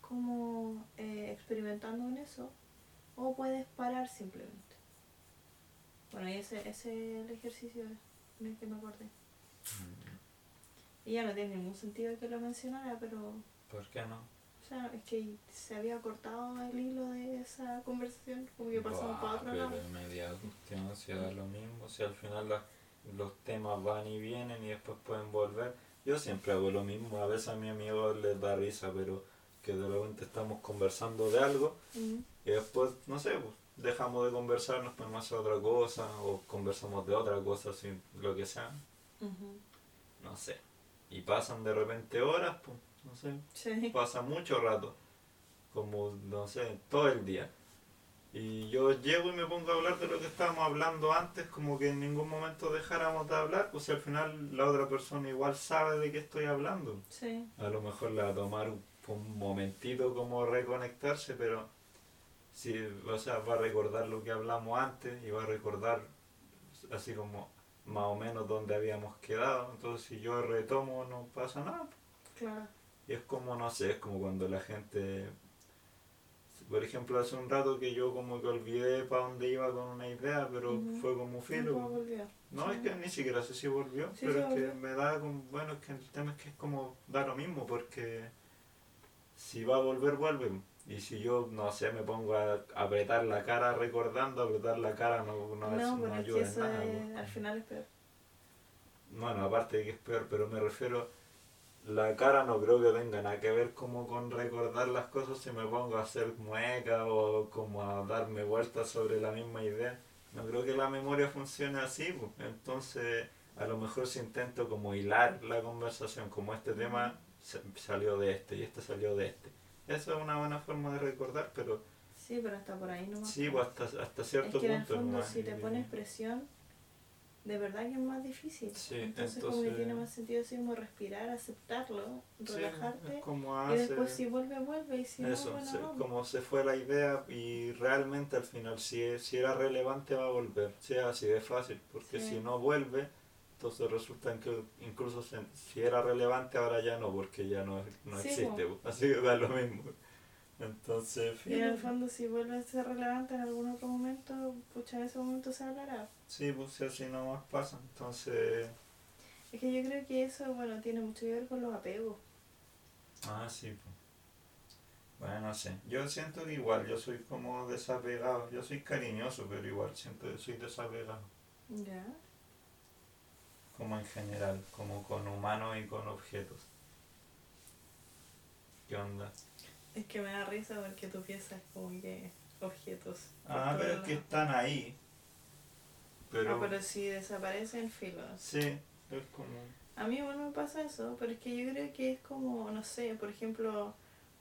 como eh, experimentando en eso, o puedes parar simplemente. Bueno, y ese, ese es el ejercicio en el que me acordé. Y ya no tiene ningún sentido que lo mencionara, pero ¿Por qué no? O sea, es que se había cortado el hilo de esa conversación, como que pasamos para otro pero lado. en media cuestión, si da lo mismo, si al final la- los temas van y vienen y después pueden volver. Yo siempre hago lo mismo, a veces a mi amigo les da risa, pero que de repente estamos conversando de algo y después, no sé, pues, dejamos de conversar, nos ponemos a hacer otra cosa o conversamos de otra cosa, sin lo que sea, no sé. Y pasan de repente horas, pues, no sé, Sí. pasa mucho rato, como, no sé, todo el día. Y yo llego y me pongo a hablar de lo que estábamos hablando antes, como que en ningún momento dejáramos de hablar, pues si al final la otra persona igual sabe de qué estoy hablando. Sí. A lo mejor le va a tomar un, un momentito como reconectarse, pero sí, o sea, va a recordar lo que hablamos antes y va a recordar así como más o menos dónde habíamos quedado. Entonces si yo retomo no pasa nada. Claro. Es como, no sé, es como cuando la gente, por ejemplo, hace un rato que yo como que olvidé para dónde iba con una idea, pero fue como filo. No, Sí. es que ni siquiera sé si volvió, Sí, pero es que me da como, bueno, es que el tema es que es como, da lo mismo, porque si va a volver, vuelve. Y si yo, no sé, me pongo a apretar la cara recordando, apretar la cara no, no, No, es- no ayuda en nada. es- pues. al final es peor. Bueno, aparte de que es peor, pero me refiero, la cara no creo que tenga nada que ver como con recordar las cosas si me pongo a hacer mueca o como a darme vueltas sobre la misma idea. No creo que la memoria funcione así, pues. entonces a lo mejor si intento como hilar la conversación, como este tema salió de este y este salió de este. Eso es una buena forma de recordar, pero Sí, pero hasta por ahí no sí, pues hasta, hasta Es cierto que en el punto. fondo nomás, si te pones presión, de verdad que es más difícil. Sí, entonces, como que entonces- tiene más sentido así como respirar, aceptarlo, Sí, relajarte. es como y hace- después si vuelve, vuelve. Y si Eso, no, bueno, se- no. como se fue la idea y realmente al final si, si era relevante va a volver, sea así de fácil, porque Sí. si no vuelve, entonces resulta que incluso se- si era relevante ahora ya no, porque ya no, no Sí, existe, po. así que da lo mismo. Entonces, Y en el fondo si vuelve a ser relevante en algún otro momento, pucha, en ese momento se hablará. sí, pues si así nomás pasa, entonces, Es que yo creo que eso, bueno, tiene mucho que ver con los apegos. ah, sí, pues. Bueno, no sé, yo siento que igual, yo soy como desapegado, yo soy cariñoso, pero igual siento que soy desapegado. Ya. como en general, como con humanos y con objetos. ¿Qué onda? Es que me da risa porque tú piensas como que objetos. Ah, pero es que están ahí. Pero, Ah, pero si desaparecen, filo. sí, es como... A mí igual me pasa eso, pero es que yo creo que es como, no sé, por ejemplo,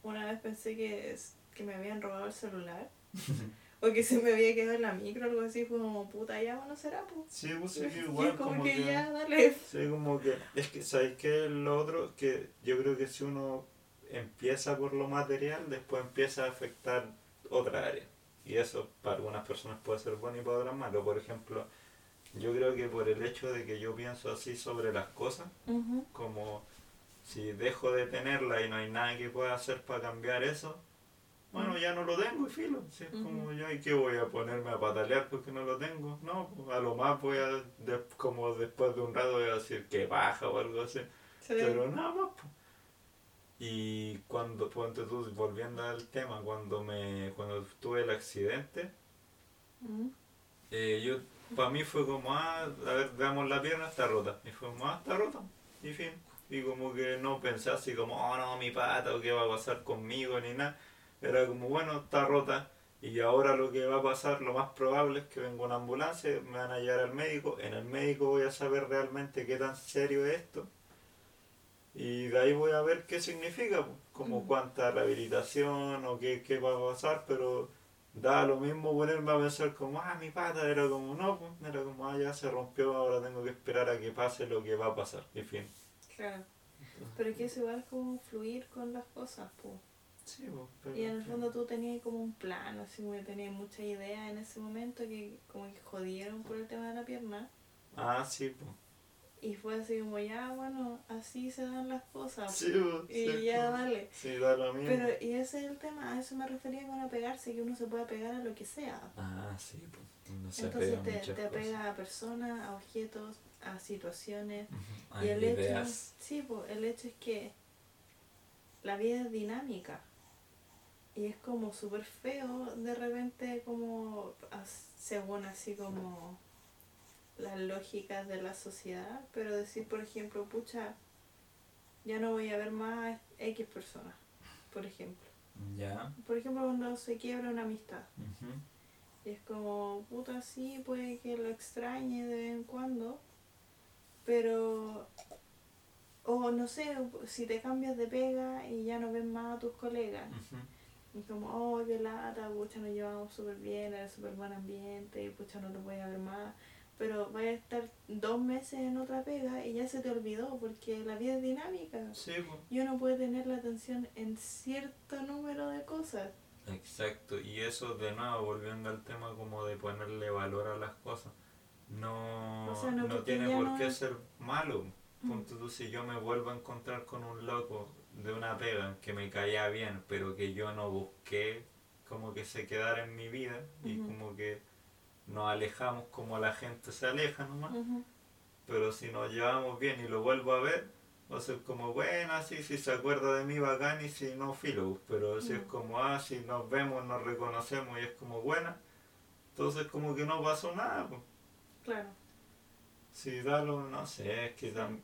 una vez pensé que, es- que me habían robado el celular. o que se me había quedado en la micro o algo así, fue como, puta, ya, bueno, será, pues. Sí, pues sí, igual es como, como que, que... ya, dale. Sí, como que... Es que, ¿sabes qué? Lo otro, que yo creo que si uno empieza por lo material, después empieza a afectar otra área. Y eso para algunas personas puede ser bueno y para otras malo. Por ejemplo, yo creo que por el hecho de que yo pienso así sobre las cosas, como si dejo de tenerla y no hay nada que pueda hacer para cambiar eso, bueno, ya no lo tengo y filo. Si es como ya, ¿y qué voy a ponerme a patalear porque no lo tengo? No, a lo más voy a, como después de un rato voy a decir que baja o algo así, Sí. pero nada más. pues. Y cuando, ponte tú, volviendo al tema, cuando me cuando tuve el accidente, Ujú. eh, yo para mí fue como, ah, a ver, veamos la pierna, está rota. Y fue como, ah, está rota. Y fin. Y como que no pensé así como, oh no, mi pata, o qué va a pasar conmigo, ni nada. Era como, bueno, está rota. Y ahora lo que va a pasar, lo más probable es que venga una ambulancia, me van a llevar al médico. En el médico voy a saber realmente qué tan serio es esto. Y de ahí voy a ver qué significa, pues, como Mm. cuánta rehabilitación o qué, qué va a pasar, pero da lo mismo ponerme a pensar como, ah, mi pata, era como, no, pues, era como, ah, ya se rompió, ahora tengo que esperar a que pase lo que va a pasar, y fin. Claro. Pero que eso igual es como fluir con las cosas, pues. Sí, pues, Y en el fondo tú tenías como un plan, así como que tenías muchas ideas en ese momento que como que jodieron por el tema de la pierna. Ah, sí, pues. Y fue así como, ya, bueno, así se dan las cosas. Sí, pues, y ya, dale. Sí, da lo mismo. Pero, y ese es el tema, a eso me refería con apegarse, que uno se puede apegar a lo que sea. Ah, sí, pues. Uno se Entonces apega a te, te cosas. apega a personas, a objetos, a situaciones. Ujú, y a el ideas. hecho, sí, pues, el hecho es que la vida es dinámica. Y es como súper feo de repente como según así como las lógicas de la sociedad, pero decir por ejemplo, pucha, ya no voy a ver más a X personas, por ejemplo. Ya. Por ejemplo, cuando se quiebra una amistad. ujú. Y es como, puta, sí, puede que lo extrañe de vez en cuando, pero, o no sé, si te cambias de pega y ya no ves más a tus colegas, Ujú. y como, oh, qué lata, pucha, nos llevamos súper bien, era súper buen ambiente, pucha, no te voy a ver más, pero vaya a estar dos meses en otra pega y ya se te olvidó, porque la vida es dinámica. Sí, pues. Y uno puede tener la atención en cierto número de cosas. Exacto, y eso de nuevo, volviendo al tema como de ponerle valor a las cosas, no, O sea, no, tiene por qué ser malo. Mm. Tú, si yo me vuelvo a encontrar con un loco de una pega que me caía bien, pero que yo no busqué como que se quedara en mi vida y como que nos alejamos como la gente se aleja nomás, pero si nos llevamos bien y lo vuelvo a ver, va a ser como, bueno, sí, si se acuerda de mí, bacán, y si no, filo. Pero si es como, ah, si nos vemos, nos reconocemos y es como buena, entonces como que no pasó nada. Pues. Claro. Si da lo, no sé, es que, tam-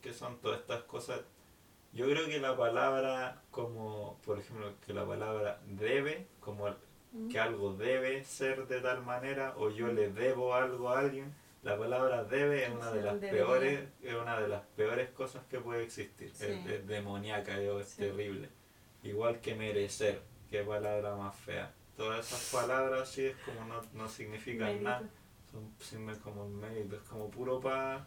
que son todas estas cosas. Yo creo que la palabra, como, por ejemplo, que la palabra debe, como. Que algo debe ser de tal manera, o yo le debo algo a alguien, La palabra debe es una de las debería. peores, es una de las peores cosas que puede existir. Sí. Es, es demoníaca, es Sí. terrible. Igual que merecer, qué palabra más fea. Todas esas palabras sí es como no, no significan Mérito. nada. Son como un mérito, es como puro para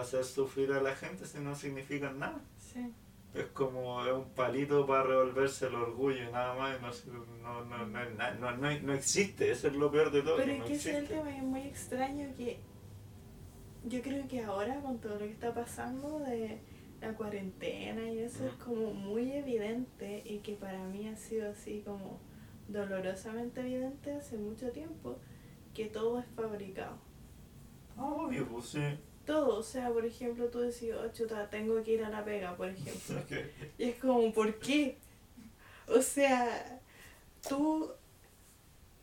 hacer sufrir a la gente si no significan nada. Sí. Es como es un palito para revolverse el orgullo y nada más. No, no, no, no, es na- no, no, no existe, eso es lo peor de todo. Pero es no que ese es el tema, es muy extraño que yo creo que ahora con todo lo que está pasando de la cuarentena y eso es como muy evidente y que para mí ha sido así como dolorosamente evidente hace mucho tiempo que todo es fabricado. Ah, obvio, pues sí. Todo, o sea, por ejemplo, tú decís, oh, chuta, tengo que ir a la pega, por ejemplo. Que- Y es como, ¿por qué? O sea, tú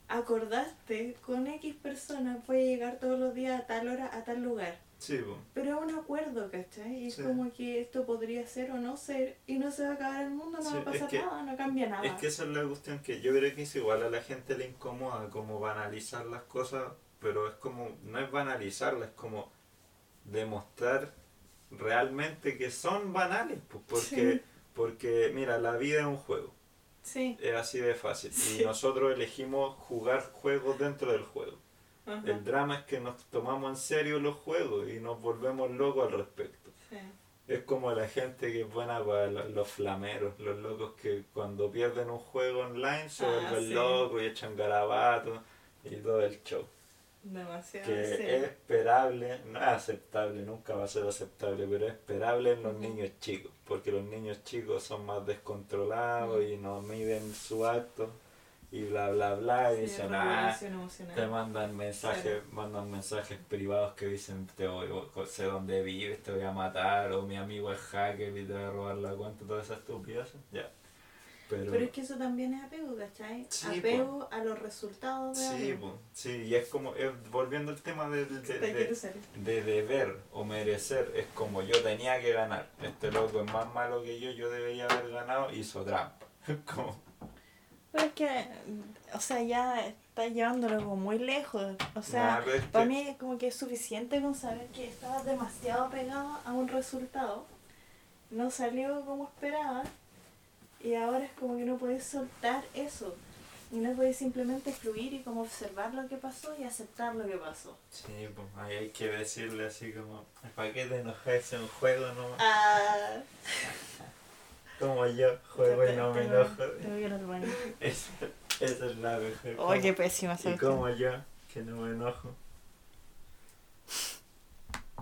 acordaste con X persona puede llegar todos los días a tal hora, a tal lugar. Sí, pues. Pero es un acuerdo, ¿cachai? Y es Sí. como que esto podría ser o no ser y no se va a acabar el mundo, no Sí, va a pasar que- nada, no cambia nada. Es que esa es la cuestión que yo creo que es igual a la gente le incomoda como banalizar las cosas, pero es como, no es banalizarlas, es como demostrar realmente que son banales, pues, porque, Sí. porque mira, la vida es un juego, Sí. es así de fácil, Sí. y nosotros elegimos jugar juegos dentro del juego. Ajá. El drama es que nos tomamos en serio los juegos y nos volvemos locos al respecto. Sí. Es como la gente que es buena para lo- los flameros, los locos que cuando pierden un juego online se Ah, vuelven locos y echan garabatos y todo el show. Demasiado. Que sí. es esperable, no es aceptable, nunca va a ser aceptable, pero es esperable en los niños chicos, porque los niños chicos son más descontrolados y no miden su acto y bla bla bla y Sí, dicen, ah, te mandan mensajes, Claro. mandan mensajes privados que dicen te voy, sé dónde vives, te voy a matar, o mi amigo es hacker y te va a robar la cuenta, todas esas estupideces, ya. Pero, Pero es que eso también es apego, ¿cachai? Sí, apego a los resultados de sí, algo. sí, y es como, es- volviendo al tema de, de, de- de deber o merecer, es como yo tenía que ganar, este loco es más malo que yo, yo debería haber ganado, hizo trampa. como, Pero es que, o sea, ya está llevándolo como muy lejos. O sea, nah, para mí es como que es suficiente con saber que estabas demasiado apegado a un resultado. No salió como esperaba. Y ahora es como que no puedes soltar eso. Y no puedes simplemente fluir y como observar lo que pasó y aceptar lo que pasó. Sí, pues ahí hay que decirle así como, ¿para qué te enojas en un juego no? Ah, Como yo juego y no me enojo. Esa, esa es la mejor. Oh, qué pésima Y como yo, que no me enojo.